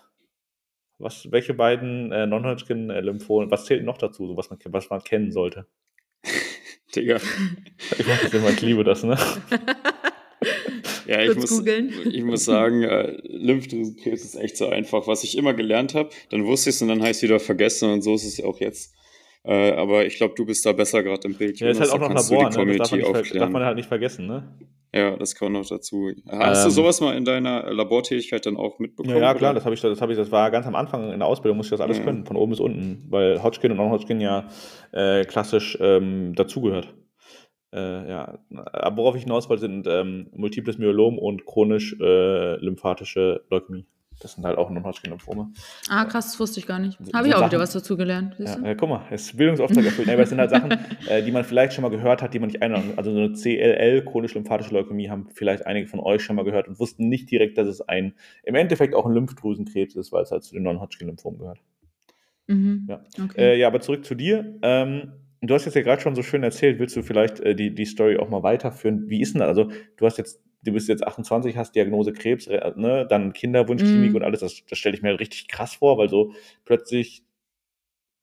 Was, welche beiden äh, Non-Hodgkin-Lymphomen, was zählt noch dazu, so was man, was man kennen sollte? Digga. Ich mach das immer, ich liebe das, ne? ja, ich muss, ich muss sagen, äh, Lymphdrüsenkrebs ist echt so einfach. Was ich immer gelernt habe, dann wusste ich es und dann heißt wieder vergessen und so ist es auch jetzt. Äh, aber ich glaube, du bist da besser gerade im Bild. Ja, ist halt auch noch Labor, ne? das, darf man, nicht, darf man halt nicht vergessen, ne? Ja, das kommt noch dazu. Hast ähm, du sowas mal in deiner Labortätigkeit dann auch mitbekommen? Ja, ja klar, das habe ich, das habe ich, das war ganz am Anfang in der Ausbildung, musste ich das alles ja. können, von oben bis unten, weil Hodgkin und Non-Hodgkin ja äh, klassisch ähm, dazugehört. Äh, ja, aber worauf ich hinaus wollte, sind ähm, multiples Myelom und chronisch äh, lymphatische Leukämie. Das sind halt auch Non-Hodgkin-Lymphome. Ah, krass, das wusste ich gar nicht. Habe ich auch Sachen, wieder was dazu gelernt. Ja, ja, guck mal, es ist Bildungsauftrag erfüllt. aber es sind halt Sachen, äh, die man vielleicht schon mal gehört hat, die man nicht einordnet. Also so eine CLL, chronisch lymphatische Leukämie, haben vielleicht einige von euch schon mal gehört und wussten nicht direkt, dass es ein, im Endeffekt auch ein Lymphdrüsenkrebs ist, weil es halt zu den Non-Hodgkin-Lymphomen gehört. Mhm. Ja. Okay. Äh, ja, aber zurück zu dir. Ähm, du hast jetzt ja gerade schon so schön erzählt, willst du vielleicht äh, die, die Story auch mal weiterführen? Wie ist denn das? Also, du hast jetzt du bist jetzt 28, hast Diagnose Krebs, äh, ne, dann Kinderwunschklinik mm. und alles, das, das stelle ich mir halt richtig krass vor, weil so plötzlich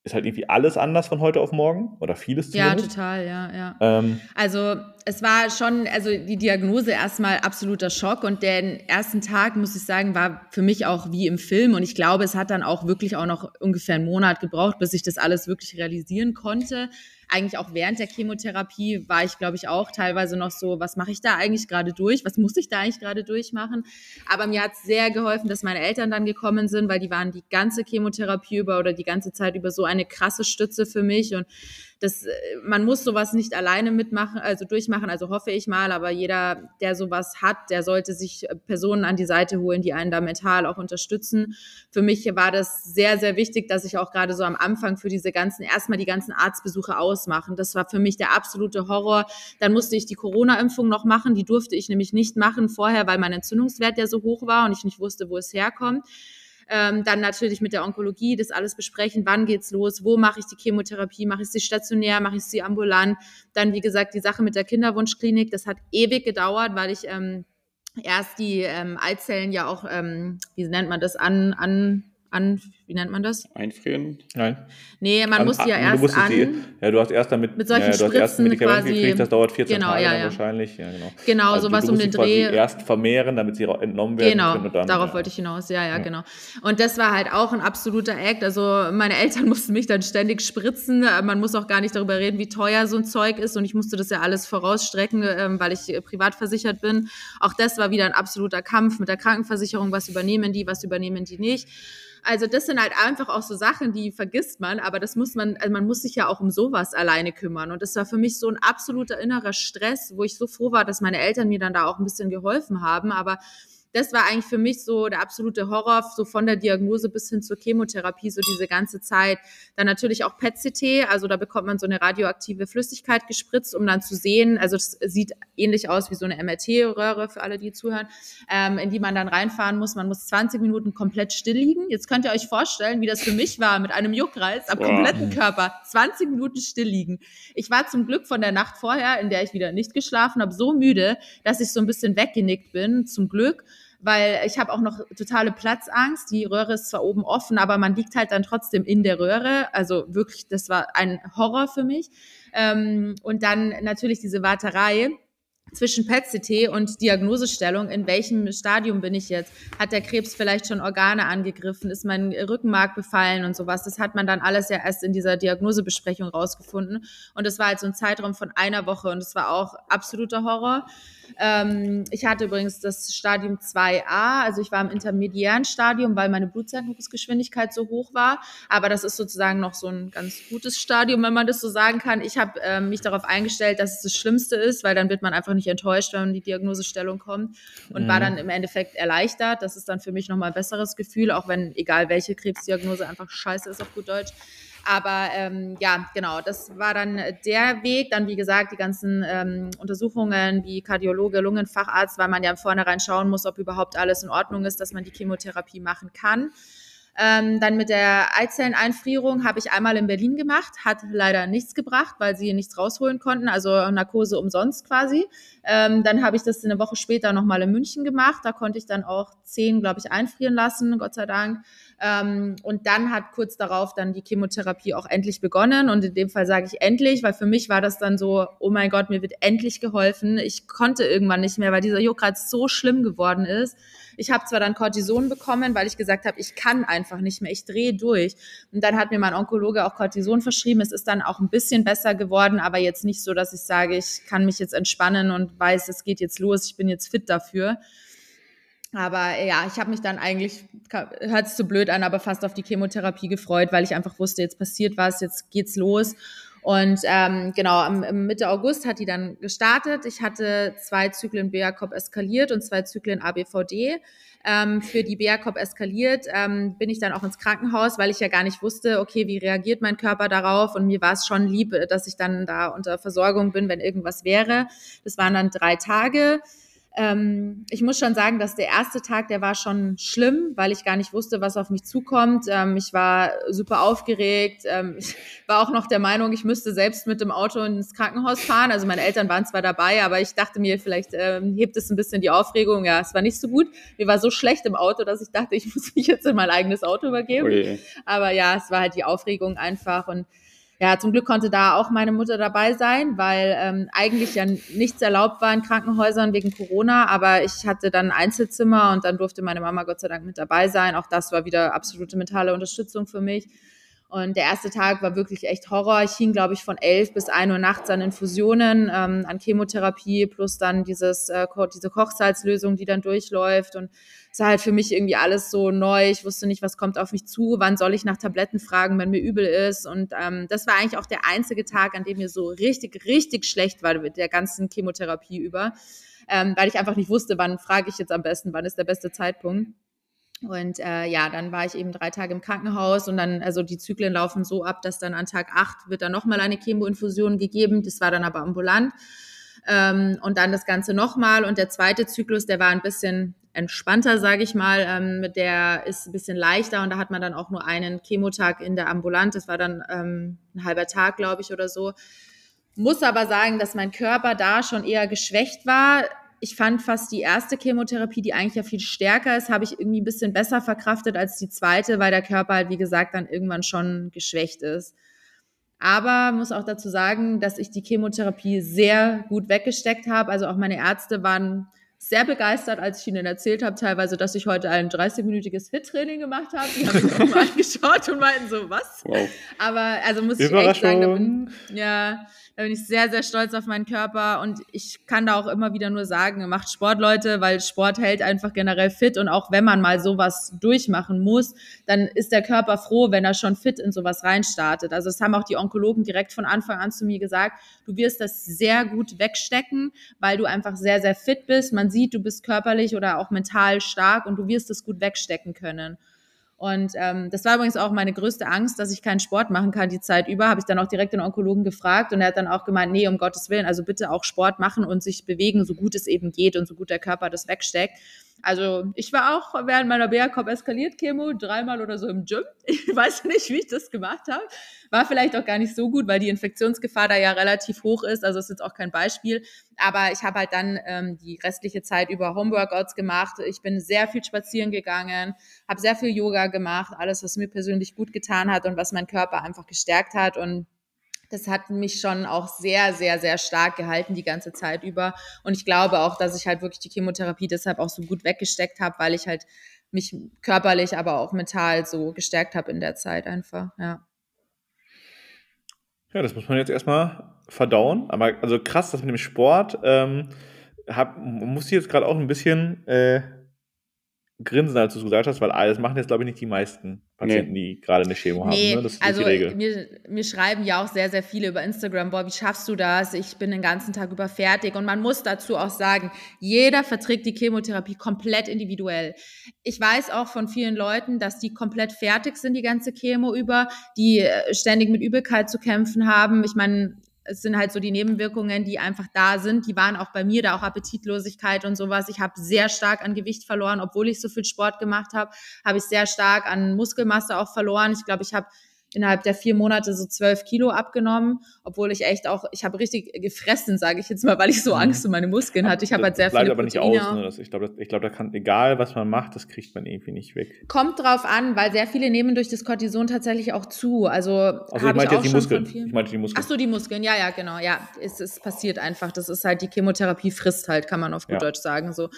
ist halt irgendwie alles anders von heute auf morgen oder vieles zumindest. Ja, total, ja, ja. Ähm, also es war schon, also die Diagnose erstmal absoluter Schock und den ersten Tag, muss ich sagen, war für mich auch wie im Film und ich glaube, es hat dann auch wirklich auch noch ungefähr einen Monat gebraucht, bis ich das alles wirklich realisieren konnte eigentlich auch während der Chemotherapie war ich, glaube ich, auch teilweise noch so, was mache ich da eigentlich gerade durch? Was muss ich da eigentlich gerade durchmachen? Aber mir hat es sehr geholfen, dass meine Eltern dann gekommen sind, weil die waren die ganze Chemotherapie über oder die ganze Zeit über so eine krasse Stütze für mich und das, äh, man muss sowas nicht alleine mitmachen, also durchmachen, also hoffe ich mal, aber jeder, der sowas hat, der sollte sich äh, Personen an die Seite holen, die einen da mental auch unterstützen. Für mich war das sehr, sehr wichtig, dass ich auch gerade so am Anfang für diese ganzen, erstmal die ganzen Arztbesuche ausmachen. Das war für mich der absolute Horror. Dann musste ich die Corona-Impfung noch machen, die durfte ich nämlich nicht machen vorher, weil mein Entzündungswert ja so hoch war und ich nicht wusste, wo es herkommt. Ähm, dann natürlich mit der Onkologie das alles besprechen, wann geht's los, wo mache ich die Chemotherapie, mache ich sie stationär, mache ich sie ambulant. Dann, wie gesagt, die Sache mit der Kinderwunschklinik, das hat ewig gedauert, weil ich ähm, erst die ähm, Eizellen ja auch, ähm, wie nennt man das, an, an an, wie nennt man das? Einfrieren? Nein. Nee, man an, muss die ja erst an. Die, ja, du hast erst damit mit solchen ja, du hast erst Medikamente quasi, gekriegt, das dauert 14 genau, Tage ja, ja. wahrscheinlich. Ja, genau. Genau, also sowas um den Dreh. erst vermehren, damit sie entnommen werden genau, können. Genau, darauf wollte ich hinaus. Ja, ja, genau. Und das war halt auch ein absoluter Act. Also meine Eltern mussten mich dann ständig spritzen. Man muss auch gar nicht darüber reden, wie teuer so ein Zeug ist. Und ich musste das ja alles vorausstrecken, ähm, weil ich privat versichert bin. Auch das war wieder ein absoluter Kampf mit der Krankenversicherung. Was übernehmen die, was übernehmen die nicht? Also das sind halt einfach auch so Sachen, die vergisst man, aber das muss man, also man muss sich ja auch um sowas alleine kümmern. Und das war für mich so ein absoluter innerer Stress, wo ich so froh war, dass meine Eltern mir dann da auch ein bisschen geholfen haben. Aber das war eigentlich für mich so der absolute Horror, so von der Diagnose bis hin zur Chemotherapie, so diese ganze Zeit. Dann natürlich auch PET-CT, also da bekommt man so eine radioaktive Flüssigkeit gespritzt, um dann zu sehen, also es sieht ähnlich aus wie so eine MRT-Röhre für alle, die zuhören, ähm, in die man dann reinfahren muss. Man muss 20 Minuten komplett still liegen. Jetzt könnt ihr euch vorstellen, wie das für mich war, mit einem Juckreiz am kompletten Körper 20 Minuten still liegen. Ich war zum Glück von der Nacht vorher, in der ich wieder nicht geschlafen habe, so müde, dass ich so ein bisschen weggenickt bin, zum Glück weil ich habe auch noch totale Platzangst. Die Röhre ist zwar oben offen, aber man liegt halt dann trotzdem in der Röhre. Also wirklich, das war ein Horror für mich. Ähm, und dann natürlich diese Warterei zwischen PET-CT und Diagnosestellung, in welchem Stadium bin ich jetzt? Hat der Krebs vielleicht schon Organe angegriffen? Ist mein Rückenmark befallen und sowas? Das hat man dann alles ja erst in dieser Diagnosebesprechung rausgefunden. Und das war halt so ein Zeitraum von einer Woche und das war auch absoluter Horror. Ähm, ich hatte übrigens das Stadium 2a, also ich war im intermediären Stadium, weil meine Blutzeichnungsgeschwindigkeit so hoch war. Aber das ist sozusagen noch so ein ganz gutes Stadium, wenn man das so sagen kann. Ich habe ähm, mich darauf eingestellt, dass es das Schlimmste ist, weil dann wird man einfach nicht enttäuscht, wenn die Diagnosestellung kommt und mhm. war dann im Endeffekt erleichtert. Das ist dann für mich nochmal ein besseres Gefühl, auch wenn egal welche Krebsdiagnose einfach scheiße ist auf gut Deutsch. Aber ähm, ja, genau, das war dann der Weg. Dann, wie gesagt, die ganzen ähm, Untersuchungen wie Kardiologe, Lungenfacharzt, weil man ja im Vornherein schauen muss, ob überhaupt alles in Ordnung ist, dass man die Chemotherapie machen kann. Ähm, dann mit der Eizelleneinfrierung habe ich einmal in Berlin gemacht, hat leider nichts gebracht, weil sie nichts rausholen konnten, also Narkose umsonst quasi. Ähm, dann habe ich das eine Woche später nochmal in München gemacht, da konnte ich dann auch zehn, glaube ich, einfrieren lassen, Gott sei Dank. Ähm, und dann hat kurz darauf dann die Chemotherapie auch endlich begonnen. Und in dem Fall sage ich endlich, weil für mich war das dann so, oh mein Gott, mir wird endlich geholfen. Ich konnte irgendwann nicht mehr, weil dieser Juckreiz so schlimm geworden ist. Ich habe zwar dann Cortison bekommen, weil ich gesagt habe, ich kann einfach nicht mehr, ich drehe durch. Und dann hat mir mein Onkologe auch Cortison verschrieben. Es ist dann auch ein bisschen besser geworden, aber jetzt nicht so, dass ich sage, ich kann mich jetzt entspannen und weiß, es geht jetzt los, ich bin jetzt fit dafür. Aber ja, ich habe mich dann eigentlich, hört es so blöd an, aber fast auf die Chemotherapie gefreut, weil ich einfach wusste, jetzt passiert was, jetzt geht's los. Und ähm, genau, am, Mitte August hat die dann gestartet. Ich hatte zwei Zyklen BACOP eskaliert und zwei Zyklen ABVD. Ähm, für die BACOP eskaliert ähm, bin ich dann auch ins Krankenhaus, weil ich ja gar nicht wusste, okay, wie reagiert mein Körper darauf? Und mir war es schon lieb, dass ich dann da unter Versorgung bin, wenn irgendwas wäre. Das waren dann drei Tage. Ähm, ich muss schon sagen, dass der erste Tag, der war schon schlimm, weil ich gar nicht wusste, was auf mich zukommt. Ähm, ich war super aufgeregt. Ähm, ich war auch noch der Meinung, ich müsste selbst mit dem Auto ins Krankenhaus fahren. Also meine Eltern waren zwar dabei, aber ich dachte mir, vielleicht ähm, hebt es ein bisschen die Aufregung. Ja, es war nicht so gut. Mir war so schlecht im Auto, dass ich dachte, ich muss mich jetzt in mein eigenes Auto übergeben. Ui. Aber ja, es war halt die Aufregung einfach und ja, zum Glück konnte da auch meine Mutter dabei sein, weil ähm, eigentlich ja nichts erlaubt war in Krankenhäusern wegen Corona, aber ich hatte dann Einzelzimmer und dann durfte meine Mama Gott sei Dank mit dabei sein. Auch das war wieder absolute mentale Unterstützung für mich. Und der erste Tag war wirklich echt Horror. Ich hing, glaube ich, von elf bis ein Uhr nachts an Infusionen, ähm, an Chemotherapie, plus dann dieses, äh, diese Kochsalzlösung, die dann durchläuft. Und es war halt für mich irgendwie alles so neu. Ich wusste nicht, was kommt auf mich zu, wann soll ich nach Tabletten fragen, wenn mir übel ist. Und ähm, das war eigentlich auch der einzige Tag, an dem mir so richtig, richtig schlecht war mit der ganzen Chemotherapie über, ähm, weil ich einfach nicht wusste, wann frage ich jetzt am besten, wann ist der beste Zeitpunkt. Und äh, ja, dann war ich eben drei Tage im Krankenhaus und dann, also die Zyklen laufen so ab, dass dann an Tag acht wird dann nochmal eine Chemoinfusion gegeben. Das war dann aber ambulant. Ähm, und dann das Ganze nochmal. Und der zweite Zyklus, der war ein bisschen entspannter, sage ich mal. Ähm, der ist ein bisschen leichter und da hat man dann auch nur einen Chemotag in der Ambulant. Das war dann ähm, ein halber Tag, glaube ich, oder so. Muss aber sagen, dass mein Körper da schon eher geschwächt war. Ich fand fast die erste Chemotherapie, die eigentlich ja viel stärker ist, habe ich irgendwie ein bisschen besser verkraftet als die zweite, weil der Körper halt, wie gesagt, dann irgendwann schon geschwächt ist. Aber muss auch dazu sagen, dass ich die Chemotherapie sehr gut weggesteckt habe. Also auch meine Ärzte waren sehr begeistert, als ich ihnen erzählt habe, teilweise, dass ich heute ein 30-minütiges Hit-Training gemacht habe. Die haben sich mal angeschaut und meinten so, was? Wow. Aber also muss ich echt sagen, bin, ja, da bin ich sehr, sehr stolz auf meinen Körper und ich kann da auch immer wieder nur sagen, macht Sport, Leute, weil Sport hält einfach generell fit und auch wenn man mal sowas durchmachen muss, dann ist der Körper froh, wenn er schon fit in sowas reinstartet. Also das haben auch die Onkologen direkt von Anfang an zu mir gesagt, du wirst das sehr gut wegstecken, weil du einfach sehr, sehr fit bist. Man sieht, du bist körperlich oder auch mental stark und du wirst es gut wegstecken können. Und ähm, das war übrigens auch meine größte Angst, dass ich keinen Sport machen kann die Zeit über. Habe ich dann auch direkt den Onkologen gefragt und er hat dann auch gemeint, nee, um Gottes Willen, also bitte auch Sport machen und sich bewegen, so gut es eben geht und so gut der Körper das wegsteckt. Also ich war auch während meiner BA-Cop eskaliert Chemo dreimal oder so im Gym. Ich weiß nicht, wie ich das gemacht habe. War vielleicht auch gar nicht so gut, weil die Infektionsgefahr da ja relativ hoch ist. Also ist jetzt auch kein Beispiel. Aber ich habe halt dann ähm, die restliche Zeit über Homeworkouts gemacht. Ich bin sehr viel spazieren gegangen, habe sehr viel Yoga gemacht, alles, was mir persönlich gut getan hat und was mein Körper einfach gestärkt hat. Und das hat mich schon auch sehr, sehr, sehr stark gehalten die ganze Zeit über. Und ich glaube auch, dass ich halt wirklich die Chemotherapie deshalb auch so gut weggesteckt habe, weil ich halt mich körperlich, aber auch mental so gestärkt habe in der Zeit einfach, ja. Ja, das muss man jetzt erstmal verdauen. Aber also krass, das mit dem Sport. Ähm, hab, muss ich jetzt gerade auch ein bisschen äh, grinsen, als du es gesagt hast, weil das machen jetzt, glaube ich, nicht die meisten Patienten, nee. die gerade eine Chemo nee, haben. Ne? Das ist also die Regel. Mir, mir schreiben ja auch sehr, sehr viele über Instagram, boah, wie schaffst du das? Ich bin den ganzen Tag über fertig. Und man muss dazu auch sagen, jeder verträgt die Chemotherapie komplett individuell. Ich weiß auch von vielen Leuten, dass die komplett fertig sind, die ganze Chemo über, die äh, ständig mit Übelkeit zu kämpfen haben. Ich meine, es sind halt so die Nebenwirkungen, die einfach da sind. Die waren auch bei mir, da auch Appetitlosigkeit und sowas. Ich habe sehr stark an Gewicht verloren, obwohl ich so viel Sport gemacht habe, habe ich sehr stark an Muskelmasse auch verloren. Ich glaube, ich habe innerhalb der vier Monate so zwölf Kilo abgenommen, obwohl ich echt auch, ich habe richtig gefressen, sage ich jetzt mal, weil ich so mhm. Angst um meine Muskeln hatte. Ich habe halt sehr bleibt viele aber nicht aus. Ne? Das, ich glaube, ich glaub, da kann, egal was man macht, das kriegt man irgendwie nicht weg. Kommt drauf an, weil sehr viele nehmen durch das Cortison tatsächlich auch zu. Also, also ich meinte jetzt die Muskeln. Ich meinte die Muskeln. Ach so, die Muskeln, ja, ja, genau. Ja, es, es passiert einfach. Das ist halt, die Chemotherapie frisst halt, kann man auf gut ja. Deutsch sagen. So.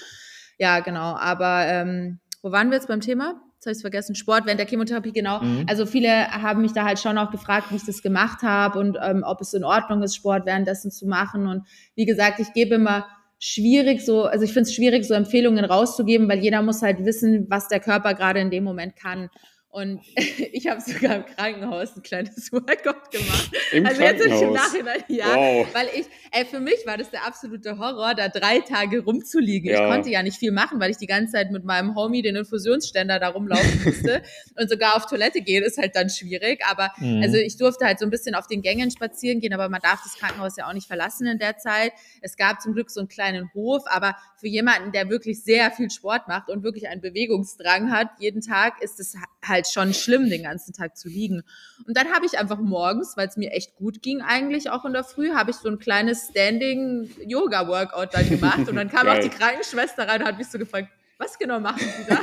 Ja, genau. Aber ähm, wo waren wir jetzt beim Thema? Jetzt habe ich es vergessen. Sport während der Chemotherapie, genau. Mhm. Also viele haben mich da halt schon auch gefragt, wie ich das gemacht habe und ähm, ob es in Ordnung ist, Sport währenddessen zu machen. Und wie gesagt, ich gebe immer schwierig so, also ich finde es schwierig, so Empfehlungen rauszugeben, weil jeder muss halt wissen, was der Körper gerade in dem Moment kann. Und ich habe sogar im Krankenhaus ein kleines Workout gemacht. Im also jetzt im Nachhinein, ja. Wow. Weil ich, ey, für mich war das der absolute Horror, da drei Tage rumzuliegen. Ja. Ich konnte ja nicht viel machen, weil ich die ganze Zeit mit meinem Homie den Infusionsständer da rumlaufen musste. und sogar auf Toilette gehen ist halt dann schwierig. Aber mhm. also ich durfte halt so ein bisschen auf den Gängen spazieren gehen, aber man darf das Krankenhaus ja auch nicht verlassen in der Zeit. Es gab zum Glück so einen kleinen Hof, aber für jemanden, der wirklich sehr viel Sport macht und wirklich einen Bewegungsdrang hat, jeden Tag ist es halt schon schlimm, den ganzen Tag zu liegen. Und dann habe ich einfach morgens, weil es mir echt gut ging eigentlich auch in der Früh, habe ich so ein kleines Standing-Yoga-Workout dann gemacht und dann kam auch die Krankenschwester rein und hat mich so gefragt, was genau machen Sie da?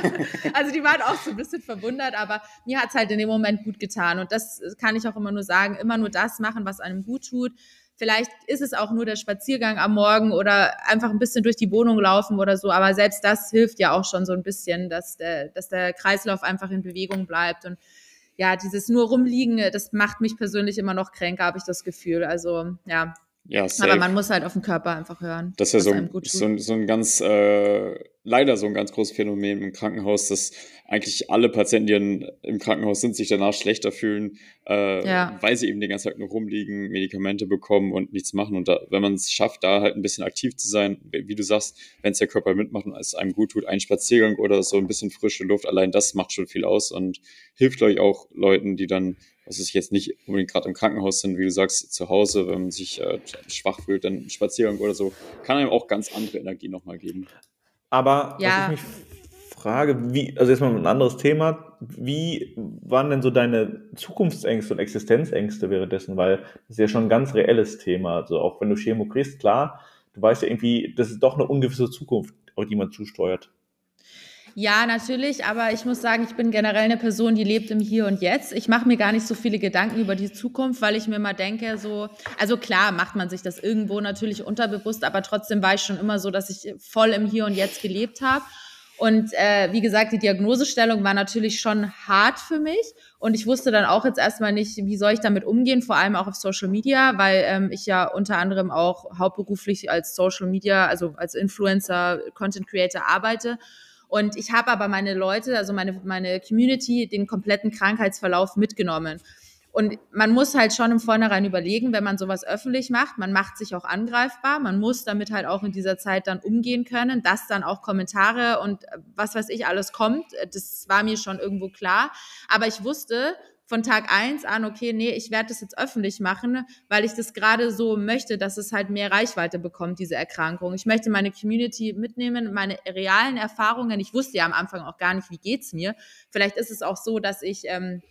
also die waren auch so ein bisschen verwundert, aber mir hat es halt in dem Moment gut getan. Und das kann ich auch immer nur sagen, immer nur das machen, was einem gut tut. Vielleicht ist es auch nur der Spaziergang am Morgen oder einfach ein bisschen durch die Wohnung laufen oder so. Aber selbst das hilft ja auch schon so ein bisschen, dass der, dass der Kreislauf einfach in Bewegung bleibt. Und ja, dieses nur rumliegen, das macht mich persönlich immer noch kränker, habe ich das Gefühl. Also ja, ja, safe. Aber man muss halt auf den Körper einfach hören. Das ist ja so, so, so, ein ganz, äh, leider so ein ganz großes Phänomen im Krankenhaus, dass eigentlich alle Patienten, die im Krankenhaus sind, sich danach schlechter fühlen, äh, ja. weil sie eben den ganzen Tag nur rumliegen, Medikamente bekommen und nichts machen. Und da, wenn man es schafft, da halt ein bisschen aktiv zu sein, wie du sagst, wenn es der Körper mitmacht und es einem gut tut, ein Spaziergang oder so ein bisschen frische Luft, allein das macht schon viel aus und hilft euch auch Leuten, die dann was es jetzt nicht unbedingt gerade im Krankenhaus sind, wie du sagst, zu Hause, wenn man sich äh, schwach fühlt, dann Spaziergang oder so, kann einem auch ganz andere Energie nochmal geben. Aber ja. was ich mich frage, wie, also jetzt mal ein anderes Thema, wie waren denn so deine Zukunftsängste und Existenzängste währenddessen? Weil das ist ja schon ein ganz reelles Thema. Also auch wenn du Chemo kriegst, klar, du weißt ja irgendwie, das ist doch eine ungewisse Zukunft, auf die man zusteuert. Ja, natürlich, aber ich muss sagen, ich bin generell eine Person, die lebt im Hier und Jetzt. Ich mache mir gar nicht so viele Gedanken über die Zukunft, weil ich mir mal denke, so, also klar macht man sich das irgendwo natürlich unterbewusst, aber trotzdem war ich schon immer so, dass ich voll im Hier und Jetzt gelebt habe. Und äh, wie gesagt, die Diagnosestellung war natürlich schon hart für mich. Und ich wusste dann auch jetzt erstmal nicht, wie soll ich damit umgehen, vor allem auch auf Social Media, weil ähm, ich ja unter anderem auch hauptberuflich als Social Media, also als Influencer, Content Creator arbeite. Und ich habe aber meine Leute, also meine, meine Community, den kompletten Krankheitsverlauf mitgenommen. Und man muss halt schon im Vornherein überlegen, wenn man sowas öffentlich macht, man macht sich auch angreifbar, man muss damit halt auch in dieser Zeit dann umgehen können, dass dann auch Kommentare und was weiß ich alles kommt, das war mir schon irgendwo klar. Aber ich wusste, von Tag eins an, okay, nee, ich werde das jetzt öffentlich machen, weil ich das gerade so möchte, dass es halt mehr Reichweite bekommt, diese Erkrankung. Ich möchte meine Community mitnehmen, meine realen Erfahrungen. Ich wusste ja am Anfang auch gar nicht, wie geht's mir. Vielleicht ist es auch so, dass ich ähm,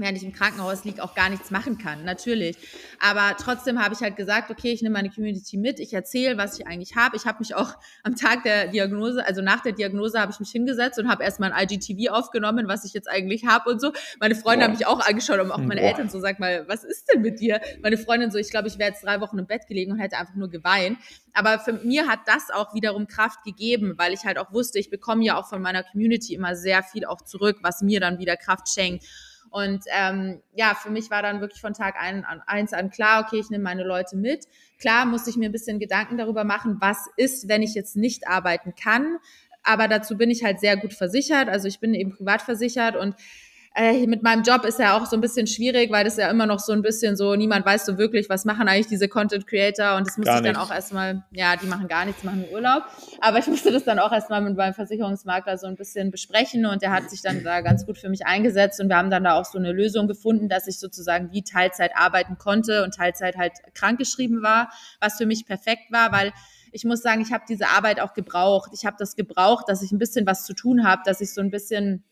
während ich im Krankenhaus liege, auch gar nichts machen kann, natürlich. Aber trotzdem habe ich halt gesagt, okay, ich nehme meine Community mit, ich erzähle, was ich eigentlich habe. Ich habe mich auch am Tag der Diagnose, also nach der Diagnose, habe ich mich hingesetzt und habe erstmal ein IGTV aufgenommen, was ich jetzt eigentlich habe und so. Meine Freunde Boah. haben mich auch angeschaut und auch meine Boah. Eltern so, sag mal, was ist denn mit dir? Meine Freundin so, ich glaube, ich wäre jetzt drei Wochen im Bett gelegen und hätte einfach nur geweint. Aber für mir hat das auch wiederum Kraft gegeben, weil ich halt auch wusste, ich bekomme ja auch von meiner Community immer sehr viel auch zurück, was mir dann wieder Kraft schenkt. Und ähm, ja, für mich war dann wirklich von Tag ein, an, eins an klar, okay, ich nehme meine Leute mit. Klar musste ich mir ein bisschen Gedanken darüber machen, was ist, wenn ich jetzt nicht arbeiten kann. Aber dazu bin ich halt sehr gut versichert. Also ich bin eben privat versichert und äh, mit meinem Job ist ja auch so ein bisschen schwierig, weil das ja immer noch so ein bisschen so, niemand weiß so wirklich, was machen eigentlich diese Content Creator und das musste ich dann auch erstmal, ja, die machen gar nichts, machen Urlaub. Aber ich musste das dann auch erstmal mit meinem Versicherungsmakler so ein bisschen besprechen und der hat sich dann da ganz gut für mich eingesetzt und wir haben dann da auch so eine Lösung gefunden, dass ich sozusagen wie Teilzeit arbeiten konnte und Teilzeit halt krankgeschrieben war, was für mich perfekt war, weil ich muss sagen, ich habe diese Arbeit auch gebraucht. Ich habe das gebraucht, dass ich ein bisschen was zu tun habe, dass ich so ein bisschen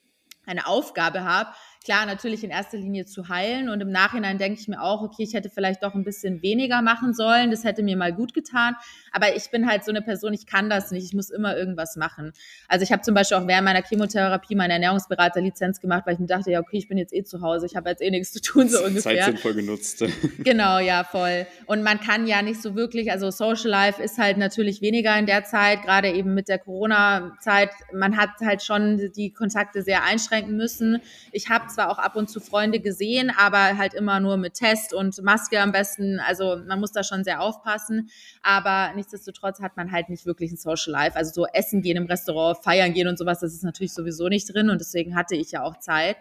eine Aufgabe habe. Klar, natürlich in erster Linie zu heilen. Und im Nachhinein denke ich mir auch, okay, ich hätte vielleicht doch ein bisschen weniger machen sollen. Das hätte mir mal gut getan. Aber ich bin halt so eine Person, ich kann das nicht. Ich muss immer irgendwas machen. Also ich habe zum Beispiel auch während meiner Chemotherapie meine Ernährungsberaterlizenz gemacht, weil ich mir dachte, ja, okay, ich bin jetzt eh zu Hause. Ich habe jetzt eh nichts zu tun, so ungefähr. Zeit sinnvoll genutzt. genau, ja, voll. Und man kann ja nicht so wirklich, also Social Life ist halt natürlich weniger in der Zeit, gerade eben mit der Corona-Zeit. Man hat halt schon die Kontakte sehr einschränken müssen. Ich habe zwar auch ab und zu Freunde gesehen, aber halt immer nur mit Test und Maske am besten. Also man muss da schon sehr aufpassen. Aber nichtsdestotrotz hat man halt nicht wirklich ein Social Life. Also so essen gehen im Restaurant, feiern gehen und sowas, das ist natürlich sowieso nicht drin. Und deswegen hatte ich ja auch Zeit.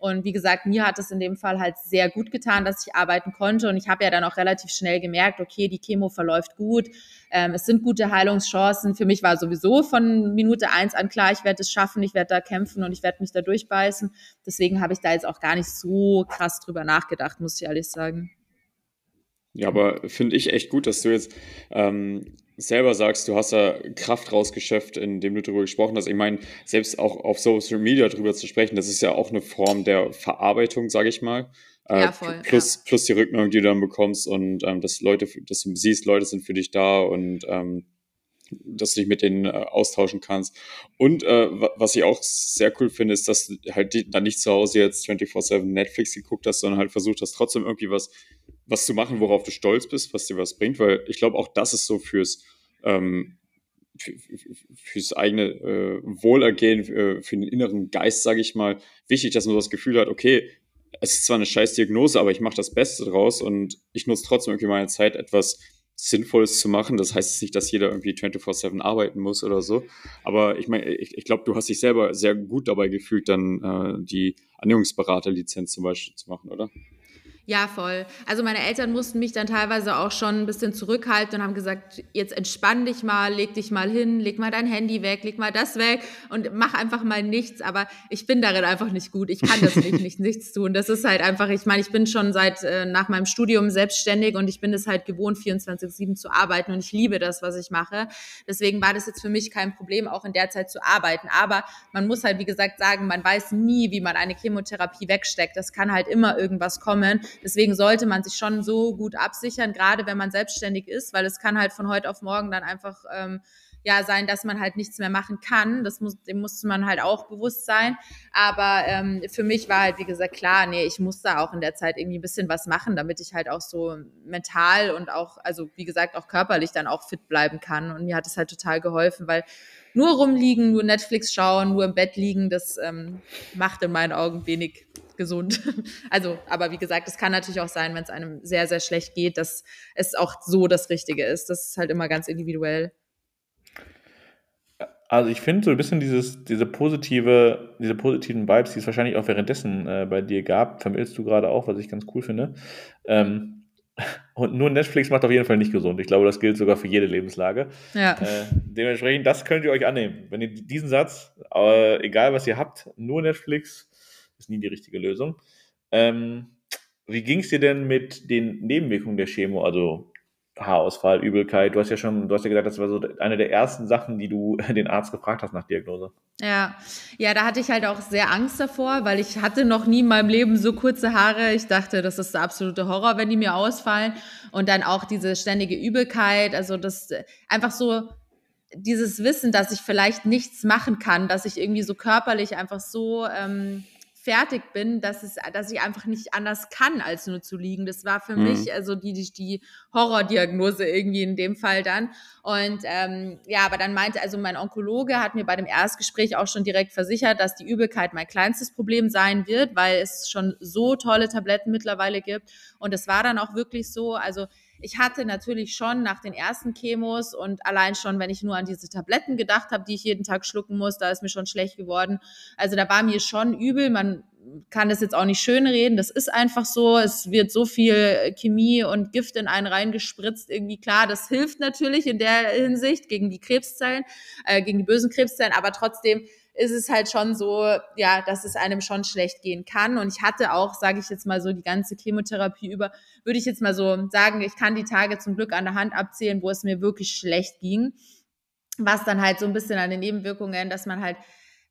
Und wie gesagt, mir hat es in dem Fall halt sehr gut getan, dass ich arbeiten konnte. Und ich habe ja dann auch relativ schnell gemerkt, okay, die Chemo verläuft gut. Ähm, es sind gute Heilungschancen. Für mich war sowieso von Minute eins an klar, ich werde es schaffen, ich werde da kämpfen und ich werde mich da durchbeißen. Deswegen habe ich da jetzt auch gar nicht so krass drüber nachgedacht, muss ich ehrlich sagen. Ja, aber finde ich echt gut, dass du jetzt ähm, selber sagst, du hast da Kraft rausgeschöpft, indem du darüber gesprochen hast. Ich meine, selbst auch auf Social Media darüber zu sprechen, das ist ja auch eine Form der Verarbeitung, sage ich mal. Äh, ja, voll, plus, ja. plus die Rückmeldung, die du dann bekommst und ähm, dass Leute, dass du siehst, Leute sind für dich da und ähm, dass du dich mit denen äh, austauschen kannst. Und äh, was ich auch sehr cool finde, ist, dass du halt die, dann nicht zu Hause jetzt 24-7 Netflix geguckt hast, sondern halt versucht hast, trotzdem irgendwie was, was zu machen, worauf du stolz bist, was dir was bringt, weil ich glaube, auch das ist so fürs, ähm, für, fürs eigene äh, Wohlergehen, äh, für den inneren Geist, sage ich mal, wichtig, dass man das Gefühl hat, okay, es ist zwar eine scheiß Diagnose, aber ich mache das Beste draus und ich nutze trotzdem irgendwie meine Zeit etwas Sinnvolles zu machen. Das heißt nicht, dass jeder irgendwie 24-7 arbeiten muss oder so. Aber ich meine, ich, ich glaube, du hast dich selber sehr gut dabei gefühlt, dann äh, die Ernährungsberaterlizenz zum Beispiel zu machen, oder? Ja, voll. Also meine Eltern mussten mich dann teilweise auch schon ein bisschen zurückhalten und haben gesagt, jetzt entspann dich mal, leg dich mal hin, leg mal dein Handy weg, leg mal das weg und mach einfach mal nichts. Aber ich bin darin einfach nicht gut. Ich kann das nicht, nicht nichts tun. Das ist halt einfach, ich meine, ich bin schon seit äh, nach meinem Studium selbstständig und ich bin es halt gewohnt, 24-7 zu arbeiten und ich liebe das, was ich mache. Deswegen war das jetzt für mich kein Problem, auch in der Zeit zu arbeiten. Aber man muss halt, wie gesagt, sagen, man weiß nie, wie man eine Chemotherapie wegsteckt. Das kann halt immer irgendwas kommen Deswegen sollte man sich schon so gut absichern, gerade wenn man selbstständig ist, weil es kann halt von heute auf morgen dann einfach ähm, ja sein, dass man halt nichts mehr machen kann. Das muss, dem musste man halt auch bewusst sein. Aber ähm, für mich war halt, wie gesagt, klar, nee, ich musste auch in der Zeit irgendwie ein bisschen was machen, damit ich halt auch so mental und auch, also wie gesagt, auch körperlich dann auch fit bleiben kann. Und mir hat es halt total geholfen, weil nur rumliegen, nur Netflix schauen, nur im Bett liegen, das ähm, macht in meinen Augen wenig gesund. Also, aber wie gesagt, es kann natürlich auch sein, wenn es einem sehr, sehr schlecht geht, dass es auch so das Richtige ist. Das ist halt immer ganz individuell. Also ich finde so ein bisschen dieses, diese positive, diese positiven Vibes, die es wahrscheinlich auch währenddessen äh, bei dir gab, vermittelst du gerade auch, was ich ganz cool finde. Ähm, und nur Netflix macht auf jeden Fall nicht gesund. Ich glaube, das gilt sogar für jede Lebenslage. Ja. Äh, dementsprechend, das könnt ihr euch annehmen. Wenn ihr diesen Satz, äh, egal was ihr habt, nur Netflix, ist nie die richtige Lösung. Ähm, wie ging es dir denn mit den Nebenwirkungen der Chemo, also Haarausfall, Übelkeit? Du hast ja schon, du hast ja gesagt, das war so eine der ersten Sachen, die du den Arzt gefragt hast nach Diagnose. Ja, ja, da hatte ich halt auch sehr Angst davor, weil ich hatte noch nie in meinem Leben so kurze Haare. Ich dachte, das ist der absolute Horror, wenn die mir ausfallen. Und dann auch diese ständige Übelkeit, also das einfach so dieses Wissen, dass ich vielleicht nichts machen kann, dass ich irgendwie so körperlich einfach so ähm, fertig bin, dass es, dass ich einfach nicht anders kann, als nur zu liegen. Das war für mhm. mich also die, die, die Horrordiagnose irgendwie in dem Fall dann. Und ähm, ja, aber dann meinte, also mein Onkologe hat mir bei dem Erstgespräch auch schon direkt versichert, dass die Übelkeit mein kleinstes Problem sein wird, weil es schon so tolle Tabletten mittlerweile gibt. Und es war dann auch wirklich so, also ich hatte natürlich schon nach den ersten Chemos und allein schon, wenn ich nur an diese Tabletten gedacht habe, die ich jeden Tag schlucken muss, da ist mir schon schlecht geworden. Also da war mir schon übel. Man kann das jetzt auch nicht schön reden. Das ist einfach so. Es wird so viel Chemie und Gift in einen reingespritzt. Irgendwie klar, das hilft natürlich in der Hinsicht gegen die Krebszellen, äh, gegen die bösen Krebszellen. Aber trotzdem ist es halt schon so, ja, dass es einem schon schlecht gehen kann. Und ich hatte auch, sage ich jetzt mal so, die ganze Chemotherapie über, würde ich jetzt mal so sagen, ich kann die Tage zum Glück an der Hand abzählen, wo es mir wirklich schlecht ging. Was dann halt so ein bisschen an den Nebenwirkungen, dass man halt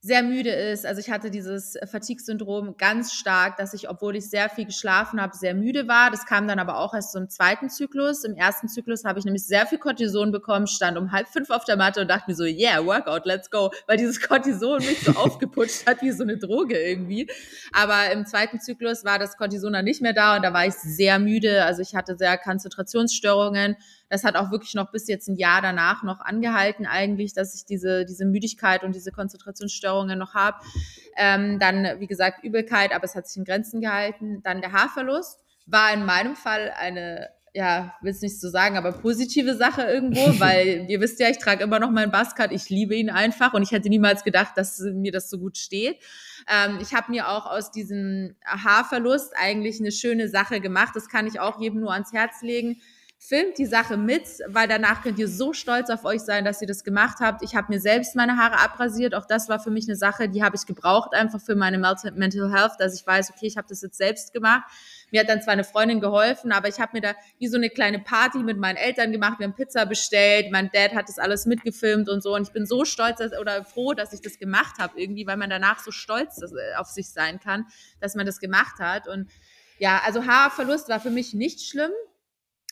sehr müde ist. Also ich hatte dieses Fatigue-Syndrom ganz stark, dass ich, obwohl ich sehr viel geschlafen habe, sehr müde war. Das kam dann aber auch erst so im zweiten Zyklus. Im ersten Zyklus habe ich nämlich sehr viel Cortison bekommen, stand um halb fünf auf der Matte und dachte mir so, yeah, Workout, let's go, weil dieses Cortison mich so aufgeputscht hat wie so eine Droge irgendwie. Aber im zweiten Zyklus war das Cortison dann nicht mehr da und da war ich sehr müde. Also ich hatte sehr Konzentrationsstörungen, das hat auch wirklich noch bis jetzt ein Jahr danach noch angehalten eigentlich, dass ich diese, diese Müdigkeit und diese Konzentrationsstörungen noch habe. Ähm, dann, wie gesagt, Übelkeit, aber es hat sich in Grenzen gehalten. Dann der Haarverlust war in meinem Fall eine ja, will es nicht so sagen, aber positive Sache irgendwo, weil ihr wisst ja, ich trage immer noch meinen Buzzcut, ich liebe ihn einfach und ich hätte niemals gedacht, dass mir das so gut steht. Ähm, ich habe mir auch aus diesem Haarverlust eigentlich eine schöne Sache gemacht, das kann ich auch jedem nur ans Herz legen filmt die Sache mit, weil danach könnt ihr so stolz auf euch sein, dass ihr das gemacht habt. Ich habe mir selbst meine Haare abrasiert. Auch das war für mich eine Sache, die habe ich gebraucht, einfach für meine Mental Health, dass ich weiß, okay, ich habe das jetzt selbst gemacht. Mir hat dann zwar eine Freundin geholfen, aber ich habe mir da wie so eine kleine Party mit meinen Eltern gemacht. Wir haben Pizza bestellt. Mein Dad hat das alles mitgefilmt und so. Und ich bin so stolz dass, oder froh, dass ich das gemacht habe irgendwie, weil man danach so stolz äh, auf sich sein kann, dass man das gemacht hat. Und ja, also Haarverlust war für mich nicht schlimm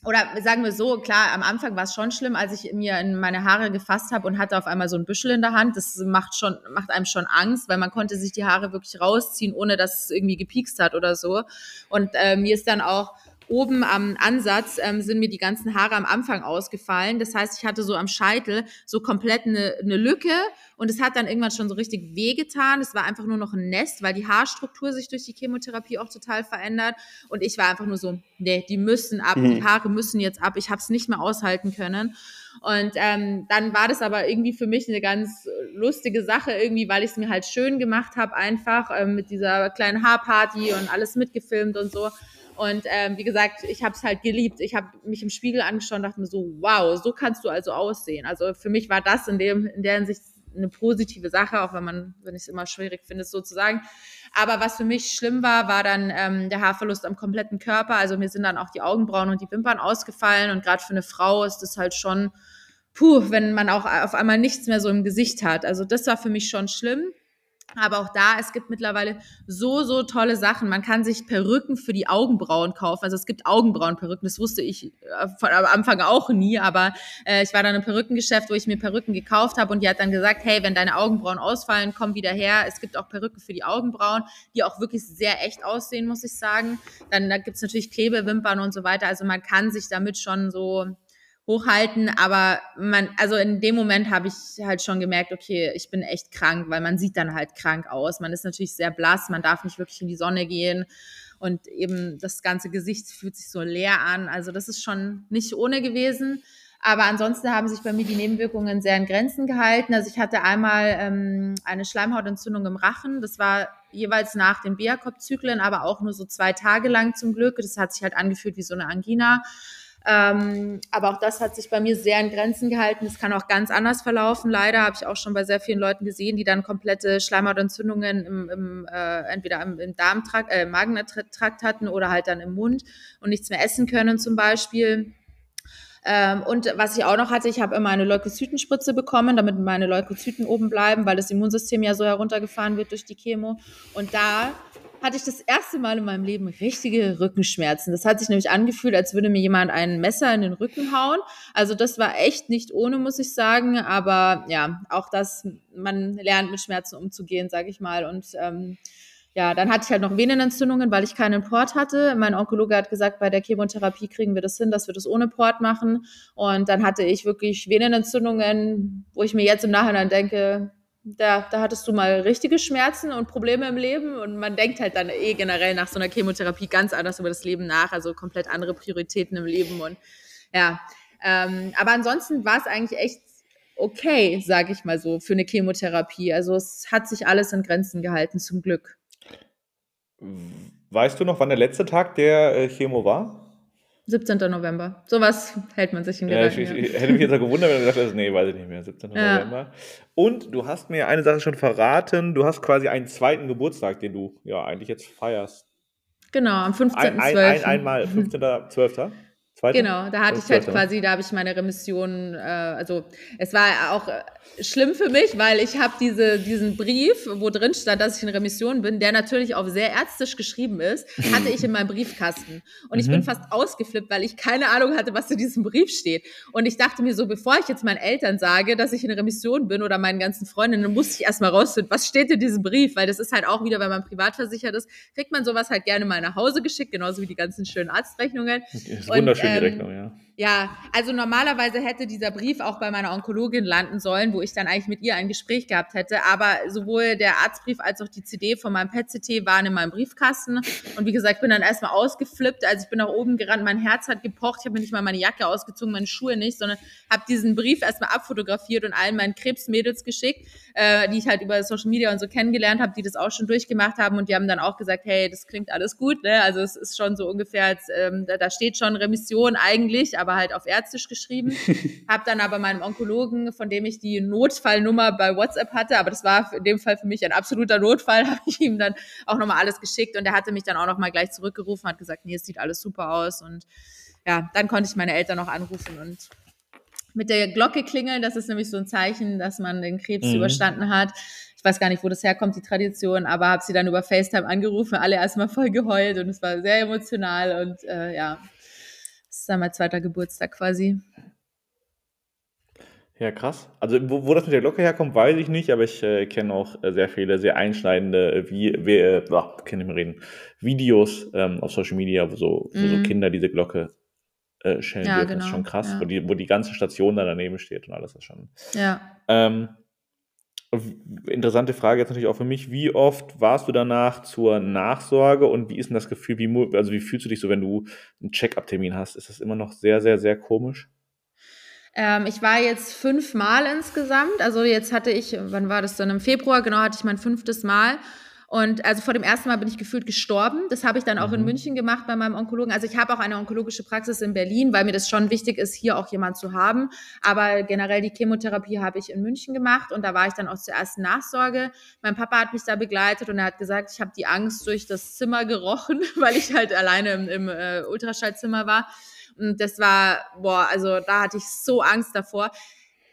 oder sagen wir so, klar, am Anfang war es schon schlimm, als ich mir in meine Haare gefasst habe und hatte auf einmal so ein Büschel in der Hand. Das macht schon, macht einem schon Angst, weil man konnte sich die Haare wirklich rausziehen, ohne dass es irgendwie gepiekst hat oder so. Und äh, mir ist dann auch oben am Ansatz ähm, sind mir die ganzen Haare am Anfang ausgefallen. Das heißt, ich hatte so am Scheitel so komplett eine, eine Lücke und es hat dann irgendwann schon so richtig wehgetan. Es war einfach nur noch ein Nest, weil die Haarstruktur sich durch die Chemotherapie auch total verändert. Und ich war einfach nur so, nee, die müssen ab, mhm. die Haare müssen jetzt ab. Ich habe es nicht mehr aushalten können. Und ähm, dann war das aber irgendwie für mich eine ganz lustige Sache, irgendwie, weil ich es mir halt schön gemacht habe, einfach ähm, mit dieser kleinen Haarparty und alles mitgefilmt und so. Und ähm, wie gesagt, ich habe es halt geliebt. Ich habe mich im Spiegel angeschaut und dachte mir so, wow, so kannst du also aussehen. Also für mich war das in, dem, in der Hinsicht eine positive Sache, auch wenn man, wenn ich es immer schwierig finde, es so zu sagen. Aber was für mich schlimm war, war dann ähm, der Haarverlust am kompletten Körper. Also mir sind dann auch die Augenbrauen und die Wimpern ausgefallen. Und gerade für eine Frau ist das halt schon, puh, wenn man auch auf einmal nichts mehr so im Gesicht hat. Also das war für mich schon schlimm. Aber auch da, es gibt mittlerweile so, so tolle Sachen. Man kann sich Perücken für die Augenbrauen kaufen. Also es gibt Augenbrauenperücken. Das wusste ich äh, von am Anfang auch nie. Aber äh, ich war dann im Perückengeschäft, wo ich mir Perücken gekauft habe. Und die hat dann gesagt, hey, wenn deine Augenbrauen ausfallen, komm wieder her. Es gibt auch Perücken für die Augenbrauen, die auch wirklich sehr echt aussehen, muss ich sagen. Dann da gibt's natürlich Klebewimpern und so weiter. Also man kann sich damit schon so hochhalten, aber man, also in dem Moment habe ich halt schon gemerkt, okay, ich bin echt krank, weil man sieht dann halt krank aus. Man ist natürlich sehr blass, man darf nicht wirklich in die Sonne gehen und eben das ganze Gesicht fühlt sich so leer an. Also das ist schon nicht ohne gewesen. Aber ansonsten haben sich bei mir die Nebenwirkungen sehr in Grenzen gehalten. Also ich hatte einmal ähm, eine Schleimhautentzündung im Rachen. Das war jeweils nach den Biakop-Zyklen, aber auch nur so zwei Tage lang zum Glück. Das hat sich halt angefühlt wie so eine Angina. Ähm, aber auch das hat sich bei mir sehr in Grenzen gehalten. Es kann auch ganz anders verlaufen. Leider habe ich auch schon bei sehr vielen Leuten gesehen, die dann komplette Schleimhautentzündungen im, im äh, entweder im, im Darmtrakt, äh, Magentrakt hatten oder halt dann im Mund und nichts mehr essen können zum Beispiel. Ähm, und was ich auch noch hatte, ich habe immer eine Leukozytenspritze bekommen, damit meine Leukozyten oben bleiben, weil das Immunsystem ja so heruntergefahren wird durch die Chemo. Und da hatte ich das erste Mal in meinem Leben richtige Rückenschmerzen. Das hat sich nämlich angefühlt, als würde mir jemand ein Messer in den Rücken hauen. Also das war echt nicht ohne, muss ich sagen. Aber ja, auch das, man lernt mit Schmerzen umzugehen, sage ich mal. Und ähm, ja, dann hatte ich halt noch Venenentzündungen, weil ich keinen Port hatte. Mein Onkologe hat gesagt, bei der Chemotherapie kriegen wir das hin, dass wir das ohne Port machen. Und dann hatte ich wirklich Venenentzündungen, wo ich mir jetzt im Nachhinein denke, da, da hattest du mal richtige Schmerzen und Probleme im Leben und man denkt halt dann eh generell nach so einer Chemotherapie ganz anders über das Leben nach, also komplett andere Prioritäten im Leben und ja. Ähm, aber ansonsten war es eigentlich echt okay, sage ich mal so, für eine Chemotherapie. Also es hat sich alles in Grenzen gehalten, zum Glück. Weißt du noch, wann der letzte Tag der äh, Chemo war? 17. November. Sowas hält man sich im ja, Gedanken. Ich, ich, hätte mich jetzt auch gewundert, wenn du gesagt hättest, nee, weiß ich nicht mehr, 17. Ja. November. Und du hast mir eine Sache schon verraten, du hast quasi einen zweiten Geburtstag, den du ja eigentlich jetzt feierst. Genau, am 15.12. Ein, ein, ein, einmal, 15.12. Zweite? Genau, da hatte ich halt quasi, da habe ich meine Remission, äh, also es war auch schlimm für mich, weil ich habe diese, diesen Brief, wo drin stand, dass ich in Remission bin, der natürlich auch sehr ärztisch geschrieben ist, hatte ich in meinem Briefkasten. Und ich bin mhm. fast ausgeflippt, weil ich keine Ahnung hatte, was in diesem Brief steht. Und ich dachte mir so, bevor ich jetzt meinen Eltern sage, dass ich in Remission bin oder meinen ganzen Freundinnen, muss ich erstmal rausfinden, was steht in diesem Brief, weil das ist halt auch wieder, wenn man privat versichert ist, kriegt man sowas halt gerne mal nach Hause geschickt, genauso wie die ganzen schönen Arztrechnungen. Okay, ist wunderschön ähm, die Rechnung, ja. Ja, also normalerweise hätte dieser Brief auch bei meiner Onkologin landen sollen, wo ich dann eigentlich mit ihr ein Gespräch gehabt hätte. Aber sowohl der Arztbrief als auch die CD von meinem PET-CT waren in meinem Briefkasten. Und wie gesagt, ich bin dann erstmal ausgeflippt. Also ich bin nach oben gerannt, mein Herz hat gepocht. Ich habe mir nicht mal meine Jacke ausgezogen, meine Schuhe nicht, sondern habe diesen Brief erstmal abfotografiert und allen meinen Krebsmädels geschickt, äh, die ich halt über Social Media und so kennengelernt habe, die das auch schon durchgemacht haben. Und die haben dann auch gesagt, hey, das klingt alles gut. Ne? Also es ist schon so ungefähr, als, ähm, da, steht schon Remission eigentlich, aber aber halt auf Ärztisch geschrieben. habe dann aber meinem Onkologen, von dem ich die Notfallnummer bei WhatsApp hatte, aber das war in dem Fall für mich ein absoluter Notfall, habe ich ihm dann auch nochmal alles geschickt und er hatte mich dann auch nochmal gleich zurückgerufen, hat gesagt, nee, es sieht alles super aus und ja, dann konnte ich meine Eltern noch anrufen und mit der Glocke klingeln, das ist nämlich so ein Zeichen, dass man den Krebs mhm. überstanden hat. Ich weiß gar nicht, wo das herkommt, die Tradition, aber habe sie dann über FaceTime angerufen, alle erstmal voll geheult und es war sehr emotional und äh, ja, ist dann mein zweiter Geburtstag quasi. Ja, krass. Also, wo, wo das mit der Glocke herkommt, weiß ich nicht, aber ich äh, kenne auch äh, sehr viele sehr einschneidende, äh, wie, wie äh, kann ich mal reden, Videos ähm, auf Social Media, wo so, wo so mhm. Kinder diese Glocke äh, schellen ja, dürfen. Genau. Das ist schon krass, ja. wo, die, wo die ganze Station da daneben steht und alles ist schon. Ja. Ähm, Interessante Frage jetzt natürlich auch für mich. Wie oft warst du danach zur Nachsorge und wie ist denn das Gefühl, wie, also wie fühlst du dich so, wenn du einen Check-up-Termin hast? Ist das immer noch sehr, sehr, sehr komisch? Ähm, ich war jetzt fünfmal insgesamt. Also jetzt hatte ich, wann war das dann? Im Februar, genau, hatte ich mein fünftes Mal. Und also vor dem ersten Mal bin ich gefühlt gestorben. Das habe ich dann auch mhm. in München gemacht bei meinem Onkologen. Also ich habe auch eine onkologische Praxis in Berlin, weil mir das schon wichtig ist, hier auch jemand zu haben. Aber generell die Chemotherapie habe ich in München gemacht und da war ich dann auch zur ersten Nachsorge. Mein Papa hat mich da begleitet und er hat gesagt, ich habe die Angst durch das Zimmer gerochen, weil ich halt alleine im, im äh, Ultraschallzimmer war. Und das war, boah, also da hatte ich so Angst davor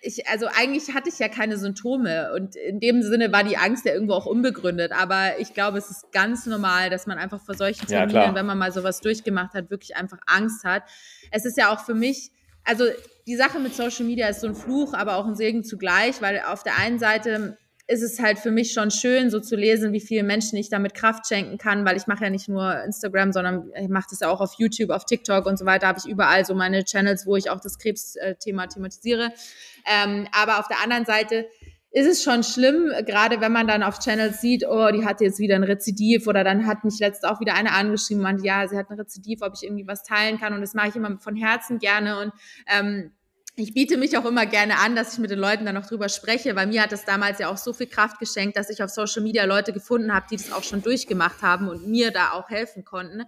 ich, also eigentlich hatte ich ja keine Symptome und in dem Sinne war die Angst ja irgendwo auch unbegründet. Aber ich glaube, es ist ganz normal, dass man einfach vor solchen Terminen, ja, wenn man mal sowas durchgemacht hat, wirklich einfach Angst hat. Es ist ja auch für mich, also die Sache mit Social Media ist so ein Fluch, aber auch ein Segen zugleich, weil auf der einen Seite ist es halt für mich schon schön, so zu lesen, wie vielen Menschen ich damit Kraft schenken kann, weil ich mache ja nicht nur Instagram, sondern ich mache das ja auch auf YouTube, auf TikTok und so weiter, habe ich überall so meine Channels, wo ich auch das Krebsthema thematisiere. Ähm, aber auf der anderen Seite ist es schon schlimm, gerade wenn man dann auf Channels sieht, oh, die hat jetzt wieder ein Rezidiv oder dann hat mich letztens auch wieder eine angeschrieben, meinte, ja, sie hat ein Rezidiv, ob ich irgendwie was teilen kann und das mache ich immer von Herzen gerne und ähm, ich biete mich auch immer gerne an, dass ich mit den Leuten dann noch drüber spreche, weil mir hat das damals ja auch so viel Kraft geschenkt, dass ich auf Social Media Leute gefunden habe, die das auch schon durchgemacht haben und mir da auch helfen konnten.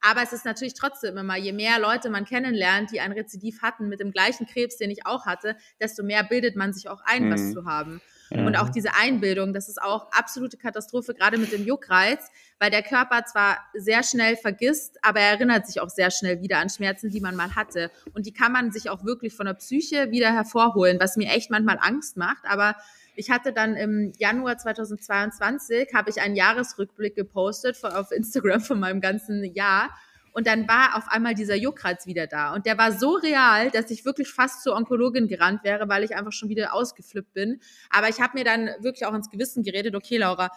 Aber es ist natürlich trotzdem immer, je mehr Leute man kennenlernt, die ein Rezidiv hatten mit dem gleichen Krebs, den ich auch hatte, desto mehr bildet man sich auch ein, mhm. was zu haben. Mhm. Und auch diese Einbildung, das ist auch absolute Katastrophe, gerade mit dem Juckreiz, weil der Körper zwar sehr schnell vergisst, aber er erinnert sich auch sehr schnell wieder an Schmerzen, die man mal hatte. Und die kann man sich auch wirklich von der Psyche wieder hervorholen, was mir echt manchmal Angst macht. Aber ich hatte dann im Januar 2022, habe ich einen Jahresrückblick gepostet auf Instagram von meinem ganzen Jahr. Und dann war auf einmal dieser Juckreiz wieder da. Und der war so real, dass ich wirklich fast zur Onkologin gerannt wäre, weil ich einfach schon wieder ausgeflippt bin. Aber ich habe mir dann wirklich auch ins Gewissen geredet, okay, Laura,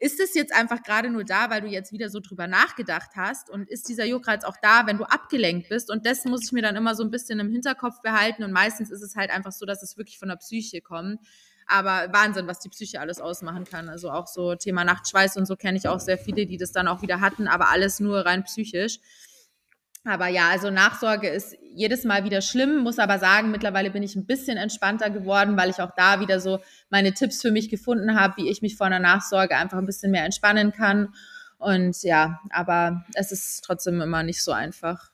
ist es jetzt einfach gerade nur da, weil du jetzt wieder so drüber nachgedacht hast? Und ist dieser Juckreiz auch da, wenn du abgelenkt bist? Und das muss ich mir dann immer so ein bisschen im Hinterkopf behalten. Und meistens ist es halt einfach so, dass es wirklich von der Psyche kommt. Aber Wahnsinn, was die Psyche alles ausmachen kann. Also auch so Thema Nachtschweiß und so kenne ich auch sehr viele, die das dann auch wieder hatten, aber alles nur rein psychisch. Aber ja, also Nachsorge ist jedes Mal wieder schlimm, muss aber sagen, mittlerweile bin ich ein bisschen entspannter geworden, weil ich auch da wieder so meine Tipps für mich gefunden habe, wie ich mich vor einer Nachsorge einfach ein bisschen mehr entspannen kann. Und ja, aber es ist trotzdem immer nicht so einfach.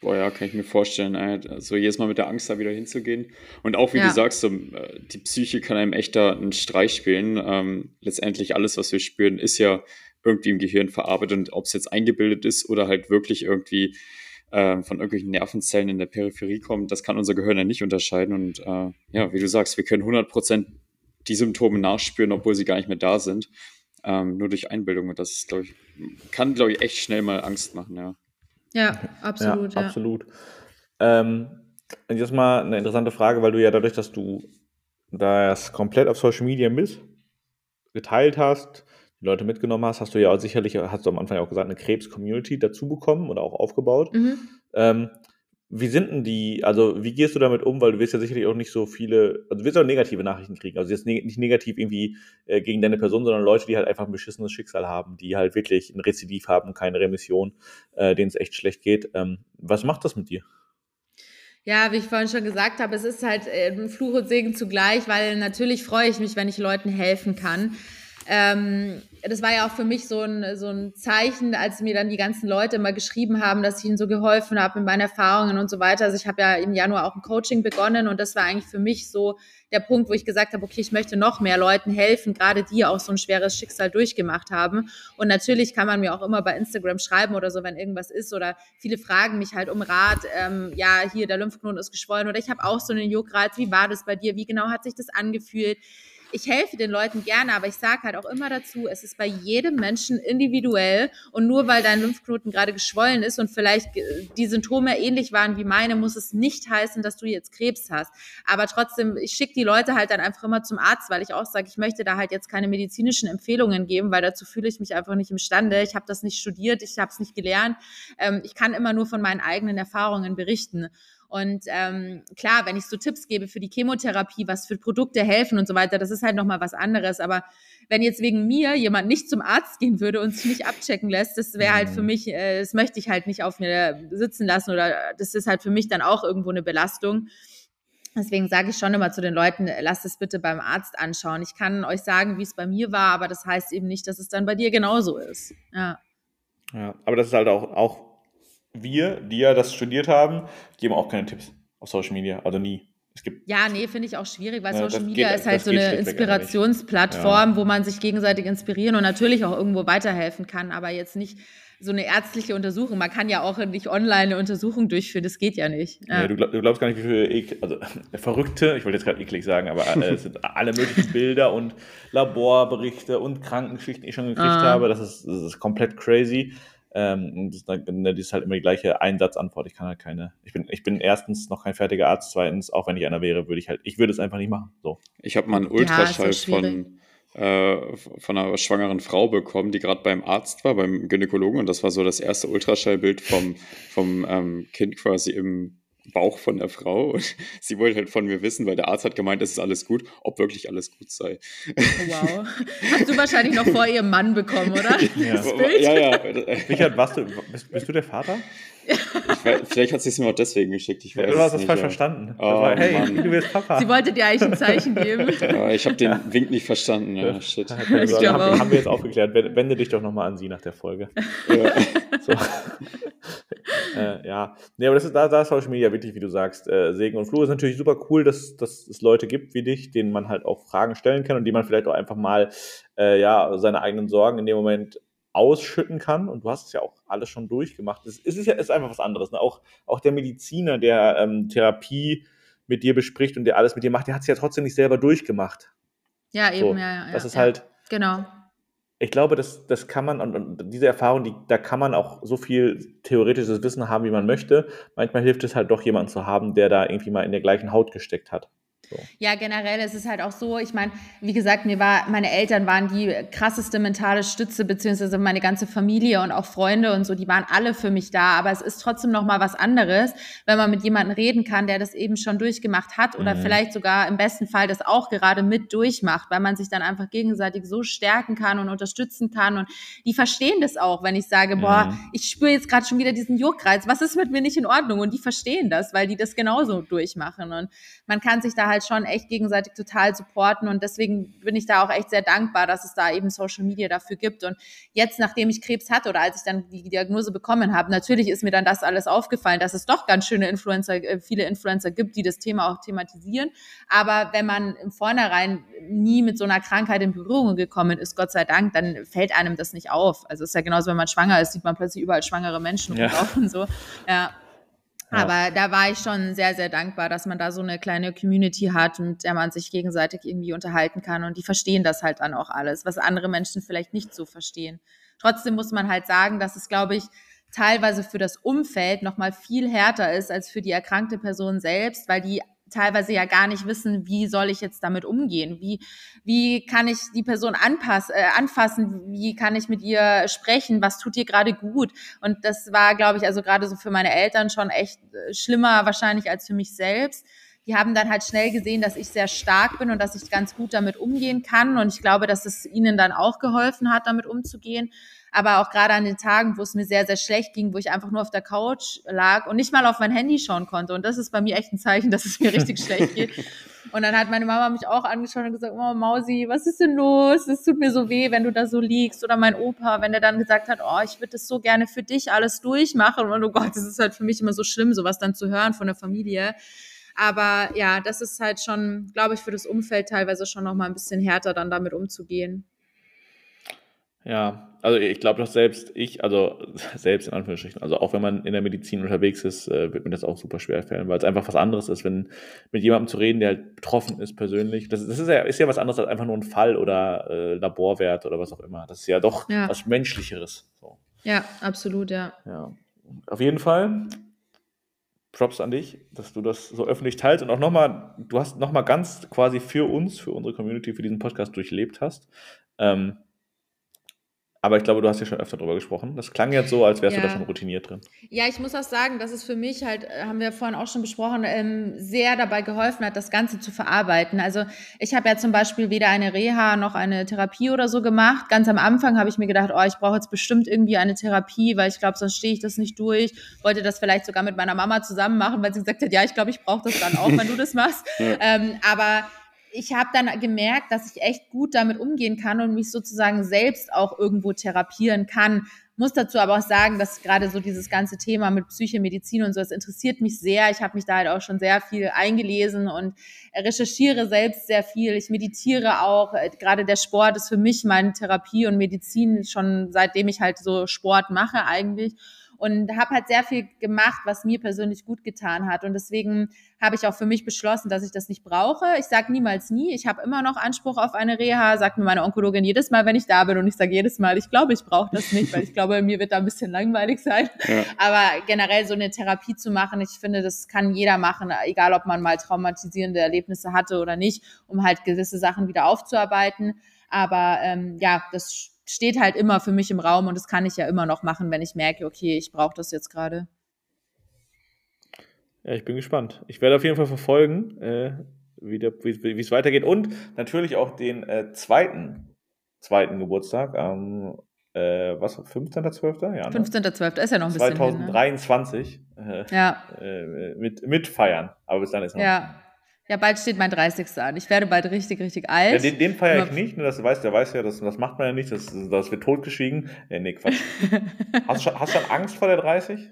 Boah, ja, kann ich mir vorstellen. Also jedes Mal mit der Angst da wieder hinzugehen. Und auch, wie ja. du sagst, so, äh, die Psyche kann einem echt da einen Streich spielen. Ähm, letztendlich alles, was wir spüren, ist ja irgendwie im Gehirn verarbeitet. Und ob es jetzt eingebildet ist oder halt wirklich irgendwie äh, von irgendwelchen Nervenzellen in der Peripherie kommt, das kann unser Gehirn ja nicht unterscheiden. Und äh, ja, wie du sagst, wir können 100% die Symptome nachspüren, obwohl sie gar nicht mehr da sind. Ähm, nur durch Einbildung. Und das, glaube ich, kann, glaube ich, echt schnell mal Angst machen, ja. Ja, absolut. Ja, ja. absolut. Ähm, jetzt mal eine interessante Frage, weil du ja dadurch, dass du das komplett auf Social Media bist, geteilt hast, die Leute mitgenommen hast, hast du ja auch sicherlich, hast du am Anfang auch gesagt, eine Krebs-Community dazu bekommen oder auch aufgebaut. Mhm. Ähm, wie sind denn die, also wie gehst du damit um, weil du wirst ja sicherlich auch nicht so viele, also du wirst auch negative Nachrichten kriegen, also jetzt ne nicht negativ irgendwie äh, gegen deine Person, sondern Leute, die halt einfach ein beschissenes Schicksal haben, die halt wirklich ein Rezidiv haben, keine Remission, äh, denen es echt schlecht geht. Ähm, was macht das mit dir? Ja, wie ich vorhin schon gesagt habe, es ist halt äh, Fluch und Segen zugleich, weil natürlich freue ich mich, wenn ich Leuten helfen kann. Ähm, das war ja auch für mich so ein, so ein Zeichen, als mir dann die ganzen Leute immer geschrieben haben, dass ich ihnen so geholfen habe mit meinen Erfahrungen und so weiter. Also ich habe ja im Januar auch ein Coaching begonnen und das war eigentlich für mich so der Punkt, wo ich gesagt habe, okay, ich möchte noch mehr Leuten helfen, gerade die auch so ein schweres Schicksal durchgemacht haben. Und natürlich kann man mir auch immer bei Instagram schreiben oder so, wenn irgendwas ist oder viele fragen mich halt um Rat, ähm, ja, hier der Lymphknoten ist geschwollen oder ich habe auch so einen Juckreiz, wie war das bei dir, wie genau hat sich das angefühlt? Ich helfe den Leuten gerne, aber ich sage halt auch immer dazu, es ist bei jedem Menschen individuell und nur weil dein Lymphknoten gerade geschwollen ist und vielleicht die Symptome ähnlich waren wie meine, muss es nicht heißen, dass du jetzt Krebs hast. Aber trotzdem, ich schicke die Leute halt dann einfach immer zum Arzt, weil ich auch sage, ich möchte da halt jetzt keine medizinischen Empfehlungen geben, weil dazu fühle ich mich einfach nicht imstande. Ich habe das nicht studiert, ich habe es nicht gelernt. Ähm, ich kann immer nur von meinen eigenen Erfahrungen berichten. Und ähm, klar, wenn ich so Tipps gebe für die Chemotherapie, was für Produkte helfen und so weiter, das ist halt nochmal was anderes. Aber wenn jetzt wegen mir jemand nicht zum Arzt gehen würde und sich nicht abchecken lässt, das wäre halt für mhm. mich, äh, das möchte ich halt nicht auf mir sitzen lassen oder das ist halt für mich dann auch irgendwo eine Belastung. Deswegen sage ich schon immer zu den Leuten, lasst es bitte beim Arzt anschauen. Ich kann euch sagen, wie es bei mir war, aber das heißt eben nicht, dass es dann bei dir genauso ist. Ja. Ja, aber das ist halt auch, auch wir, die ja das studiert haben, geben auch keine Tipps auf Social Media, also nie. Es gibt ja, nee, finde ich auch schwierig, weil ja, Social Media geht, ist halt so eine Inspirationsplattform, ja. wo man sich gegenseitig inspirieren und natürlich auch irgendwo weiterhelfen kann, aber jetzt nicht so eine ärztliche Untersuchung. Man kann ja auch nicht online eine Untersuchung durchführen, das geht ja nicht. Ja. Nee, du, glaub, du, glaubst gar nicht, wie viele also verrückte, ich wollte jetzt gerade eklig sagen, aber äh, es sind alle möglichen Bilder und Laborberichte und Krankengeschichten, die ich schon gekriegt ah. habe. Das ist, das ist komplett crazy. Ähm, das, das, ist halt immer die gleiche Einsatzantwort. Ich kann halt keine. Ich bin, ich bin erstens noch kein fertiger Arzt, zweitens, auch wenn ich einer wäre, würde ich halt, ich würde es einfach nicht machen. So. Ich habe mal einen Ultraschall ja, von, äh, von einer schwangeren Frau bekommen, die gerade beim Arzt war, beim Gynäkologen, und das war so das erste Ultraschallbild vom, vom ähm, Kind quasi im Bauch von der Frau und sie wollte halt von mir wissen, weil der Arzt hat gemeint, es ist alles gut, ob wirklich alles gut sei. Wow. Hast du wahrscheinlich noch vor ihrem Mann bekommen, oder? Ja, ja. ja. Richard, warst du, bist, bist du der Vater? Weiß, vielleicht hat sie es mir auch deswegen geschickt. Ich weiß du hast das falsch ja. verstanden. Oh, war, hey, Mann. du bist Papa. Sie wollte dir eigentlich ein Zeichen geben. Ja, ich habe den Wink nicht verstanden. Ja, shit. Ich haben, haben, wir jetzt aufgeklärt. Wende dich doch nochmal an sie nach der Folge. Ja. So. äh, ja. Nee, aber das ist, da, da ist Social Media wirklich, wie du sagst, äh, Segen und Fluch. ist natürlich super cool, dass, dass es Leute gibt wie dich, denen man halt auch Fragen stellen kann und die man vielleicht auch einfach mal äh, ja, seine eigenen Sorgen in dem Moment ausschütten kann. Und du hast es ja auch alles schon durchgemacht. Es ist, ja ist einfach was anderes. Ne? Auch, auch der Mediziner, der ähm, Therapie mit dir bespricht und der alles mit dir macht, der hat es ja trotzdem nicht selber durchgemacht. Ja, eben, so, ja, ja. Das ist ja, halt. Genau. Ich glaube, das, das kann man, und, und diese Erfahrung, die, da kann man auch so viel theoretisches Wissen haben, wie man möchte. Manchmal hilft es halt doch, jemanden zu haben, der da irgendwie mal in der gleichen Haut gesteckt hat. So. Ja, generell ist es halt auch so, ich meine, wie gesagt, mir war, meine Eltern waren die krasseste mentale Stütze, beziehungsweise meine ganze Familie und auch Freunde und so, die waren alle für mich da. Aber es ist trotzdem nochmal was anderes, wenn man mit jemandem reden kann, der das eben schon durchgemacht hat oder mhm. vielleicht sogar im besten Fall das auch gerade mit durchmacht, weil man sich dann einfach gegenseitig so stärken kann und unterstützen kann. Und die verstehen das auch, wenn ich sage, boah, mhm. ich spüre jetzt gerade schon wieder diesen Juckreiz, was ist mit mir nicht in Ordnung? Und die verstehen das, weil die das genauso durchmachen. Und man kann sich da halt halt schon echt gegenseitig total supporten und deswegen bin ich da auch echt sehr dankbar, dass es da eben Social Media dafür gibt. Und jetzt, nachdem ich Krebs hatte oder als ich dann die Diagnose bekommen habe, natürlich ist mir dann das alles aufgefallen, dass es doch ganz schöne Influencer, äh, viele Influencer gibt, die das Thema auch thematisieren. Aber wenn man im Vornherein nie mit so einer Krankheit in Berührung gekommen ist, Gott sei Dank, dann fällt einem das nicht auf. Also es ist ja genauso, wenn man schwanger ist, sieht man plötzlich überall schwangere Menschen ja. rumlaufen so. Ja. Aber da war ich schon sehr, sehr dankbar, dass man da so eine kleine Community hat, mit der man sich gegenseitig irgendwie unterhalten kann. Und die verstehen das halt dann auch alles, was andere Menschen vielleicht nicht so verstehen. Trotzdem muss man halt sagen, dass es, glaube ich, teilweise für das Umfeld noch mal viel härter ist als für die erkrankte Person selbst, weil die teilweise ja gar nicht wissen, wie soll ich jetzt damit umgehen? Wie, wie kann ich die Person anpass, äh, anfassen? Wie kann ich mit ihr sprechen? Was tut ihr gerade gut? Und das war, glaube ich, also gerade so für meine Eltern schon echt äh, schlimmer wahrscheinlich als für mich selbst. Die haben dann halt schnell gesehen, dass ich sehr stark bin und dass ich ganz gut damit umgehen kann. Und ich glaube, dass es ihnen dann auch geholfen hat, damit umzugehen aber auch gerade an den Tagen, wo es mir sehr, sehr schlecht ging, wo ich einfach nur auf der Couch lag und nicht mal auf mein Handy schauen konnte. Und das ist bei mir echt ein Zeichen, dass es mir richtig schlecht geht. Und dann hat meine Mama mich auch angeschaut und gesagt, oh Mausi, was ist denn los? Es tut mir so weh, wenn du da so liegst. Oder mein Opa, wenn er dann gesagt hat, oh, ich würde das so gerne für dich alles durchmachen. Und oh Gott, das ist halt für mich immer so schlimm, sowas dann zu hören von der Familie. Aber ja, das ist halt schon, glaube ich, für das Umfeld teilweise schon noch mal ein bisschen härter, dann damit umzugehen. Ja, also ich glaube doch selbst ich, also selbst in Anführungsstrichen, also auch wenn man in der Medizin unterwegs ist, äh, wird mir das auch super schwer fallen, weil es einfach was anderes ist, wenn mit jemandem zu reden, der halt betroffen ist persönlich. Das, das ist, ja, ist ja was anderes als einfach nur ein Fall oder äh, Laborwert oder was auch immer. Das ist ja doch ja. was Menschlicheres. So. Ja, absolut, ja. Ja. Auf jeden Fall. Props an dich, dass du das so öffentlich teilst und auch nochmal, du hast nochmal ganz quasi für uns, für unsere Community, für diesen Podcast durchlebt hast. Ähm, aber ich glaube, du hast ja schon öfter drüber gesprochen. Das klang jetzt so, als wärst ja. du da schon routiniert drin. Ja, ich muss auch sagen, dass es für mich halt, äh, haben wir vorhin auch schon besprochen, ähm, sehr dabei geholfen hat, das Ganze zu verarbeiten. Also ich habe ja zum Beispiel weder eine Reha noch eine Therapie oder so gemacht. Ganz am Anfang habe ich mir gedacht, oh, ich brauche jetzt bestimmt irgendwie eine Therapie, weil ich glaube, sonst stehe ich das nicht durch. Wollte das vielleicht sogar mit meiner Mama zusammen machen, weil sie gesagt hat, ja, ich glaube, ich brauche das dann auch, wenn du das machst. Ja. Ähm, aber ich habe dann gemerkt, dass ich echt gut damit umgehen kann und mich sozusagen selbst auch irgendwo therapieren kann. Muss dazu aber auch sagen, dass gerade so dieses ganze Thema mit Psychomedizin und so, das interessiert mich sehr. Ich habe mich da halt auch schon sehr viel eingelesen und recherchiere selbst sehr viel. Ich meditiere auch. Gerade der Sport ist für mich meine Therapie und Medizin schon seitdem ich halt so Sport mache eigentlich und habe halt sehr viel gemacht, was mir persönlich gut getan hat. Und deswegen habe ich auch für mich beschlossen, dass ich das nicht brauche. Ich sage niemals nie. Ich habe immer noch Anspruch auf eine Reha, sagt mir meine Onkologin jedes Mal, wenn ich da bin. Und ich sage jedes Mal, ich glaube, ich brauche das nicht, weil ich glaube, mir wird da ein bisschen langweilig sein. Ja. Aber generell so eine Therapie zu machen, ich finde, das kann jeder machen, egal ob man mal traumatisierende Erlebnisse hatte oder nicht, um halt gewisse Sachen wieder aufzuarbeiten. Aber ähm, ja, das steht halt immer für mich im Raum und das kann ich ja immer noch machen, wenn ich merke, okay, ich brauche das jetzt gerade. Ja, ich bin gespannt. Ich werde auf jeden Fall verfolgen, äh, wie es weitergeht und natürlich auch den äh, zweiten, zweiten Geburtstag am äh, was, 15.12.? Ja, ne? 15.12. ist ja noch ein bisschen 2023 hin, ne? äh, ja. Äh, mit, mit feiern, aber bis dann ist noch ja. Ja, bald steht mein 30. an. Ich werde bald richtig, richtig alt. Ja, den, den feiere ich nicht, nur das weiß, der weiß ja, das, das macht man ja nicht, das, das wird totgeschwiegen. Ja, nee, Quatsch. hast, du, hast du Angst vor der 30?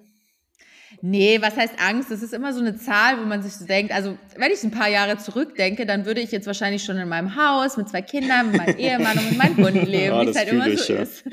Nee, was heißt Angst? Das ist immer so eine Zahl, wo man sich so denkt, also wenn ich ein paar Jahre zurückdenke, dann würde ich jetzt wahrscheinlich schon in meinem Haus mit zwei Kindern, mit meinem Ehemann und mit meinem Hund leben, ja, wie es halt immer so ist.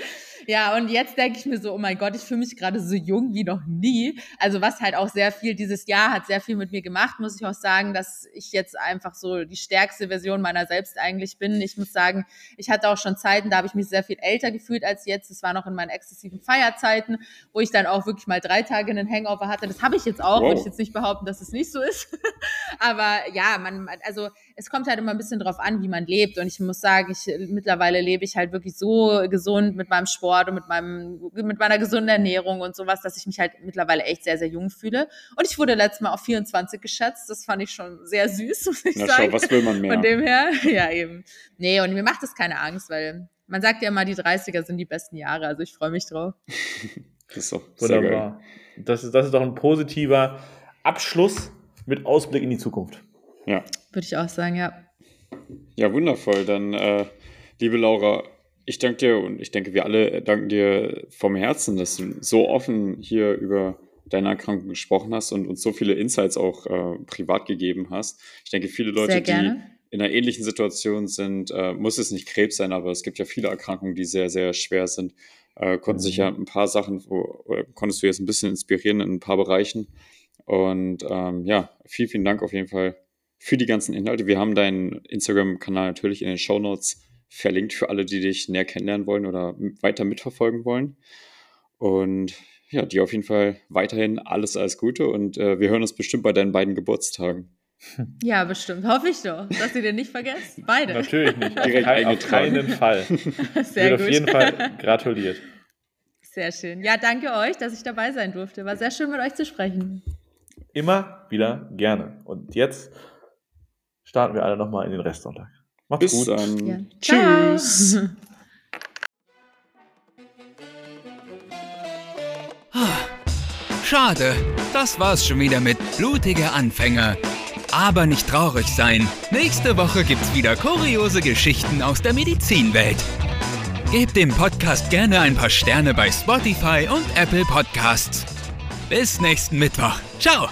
Ja, und jetzt denke ich mir so, oh mein Gott, ich fühle mich gerade so jung wie noch nie. Also was halt auch sehr viel, dieses Jahr hat sehr viel mit mir gemacht, muss ich auch sagen, dass ich jetzt einfach so die stärkste Version meiner selbst eigentlich bin. Ich muss sagen, ich hatte auch schon Zeiten, da habe ich mich sehr viel älter gefühlt als jetzt. Das war noch in meinen exzessiven Feierzeiten, wo ich dann auch wirklich mal drei Tage einen Hangover hatte. Das habe ich jetzt auch, wow. würde ich jetzt nicht behaupten, dass es nicht so ist. Aber ja, man, also es kommt halt immer ein bisschen drauf an, wie man lebt. Und ich muss sagen, ich mittlerweile lebe ich halt wirklich so gesund mit meinem Sport Sport und mit meinem, mit meiner gesunden Ernährung und sowas, dass ich mich halt mittlerweile echt sehr, sehr jung fühle. Und ich wurde letztes Mal auf 24 geschätzt. Das fand ich schon sehr süß, muss ich Na, sagen. Schau, was will man mehr? Von dem her, ja eben. Nee, und mir macht das keine Angst, weil man sagt ja immer, die 30er sind die besten Jahre. Also ich freue mich drauf. das ist doch wunderbar. Das ist, das ist doch ein positiver Abschluss mit Ausblick in die Zukunft. Ja. Würde ich auch sagen, ja. Ja, wundervoll. Dann, äh, liebe Laura, ich danke dir und ich denke, wir alle danken dir vom Herzen, dass du so offen hier über deine Erkrankung gesprochen hast und uns so viele Insights auch äh, privat gegeben hast. Ich denke, viele Leute, die in einer ähnlichen Situation sind, äh, muss es nicht Krebs sein, aber es gibt ja viele Erkrankungen, die sehr, sehr schwer sind. Äh, konnten mhm. sich ja ein paar Sachen, wo, konntest du jetzt ein bisschen inspirieren in ein paar Bereichen. Und ähm, ja, vielen, vielen Dank auf jeden Fall für die ganzen Inhalte. Wir haben deinen Instagram-Kanal natürlich in den Show Notes verlinkt für alle, die dich näher kennenlernen wollen oder weiter mitverfolgen wollen. Und ja, dir auf jeden Fall weiterhin alles, alles Gute und äh, wir hören uns bestimmt bei deinen beiden Geburtstagen. Ja, bestimmt. Hoffe ich doch, dass ihr den nicht vergesst. Beide. Natürlich nicht. Direkt auf, auf keinen Fall. Sehr Wird gut. auf jeden Fall gratuliert. Sehr schön. Ja, danke euch, dass ich dabei sein durfte. War sehr schön, mit euch zu sprechen. Immer wieder gerne. Und jetzt starten wir alle nochmal in den Restsonntag. Macht's Bis gut. Dann. Ja. Tschüss. Schade, das war's schon wieder mit Blutige Anfänger. Aber nicht traurig sein. Nächste Woche gibt's wieder kuriose Geschichten aus der Medizinwelt. Gebt dem Podcast gerne ein paar Sterne bei Spotify und Apple Podcasts. Bis nächsten Mittwoch. Ciao.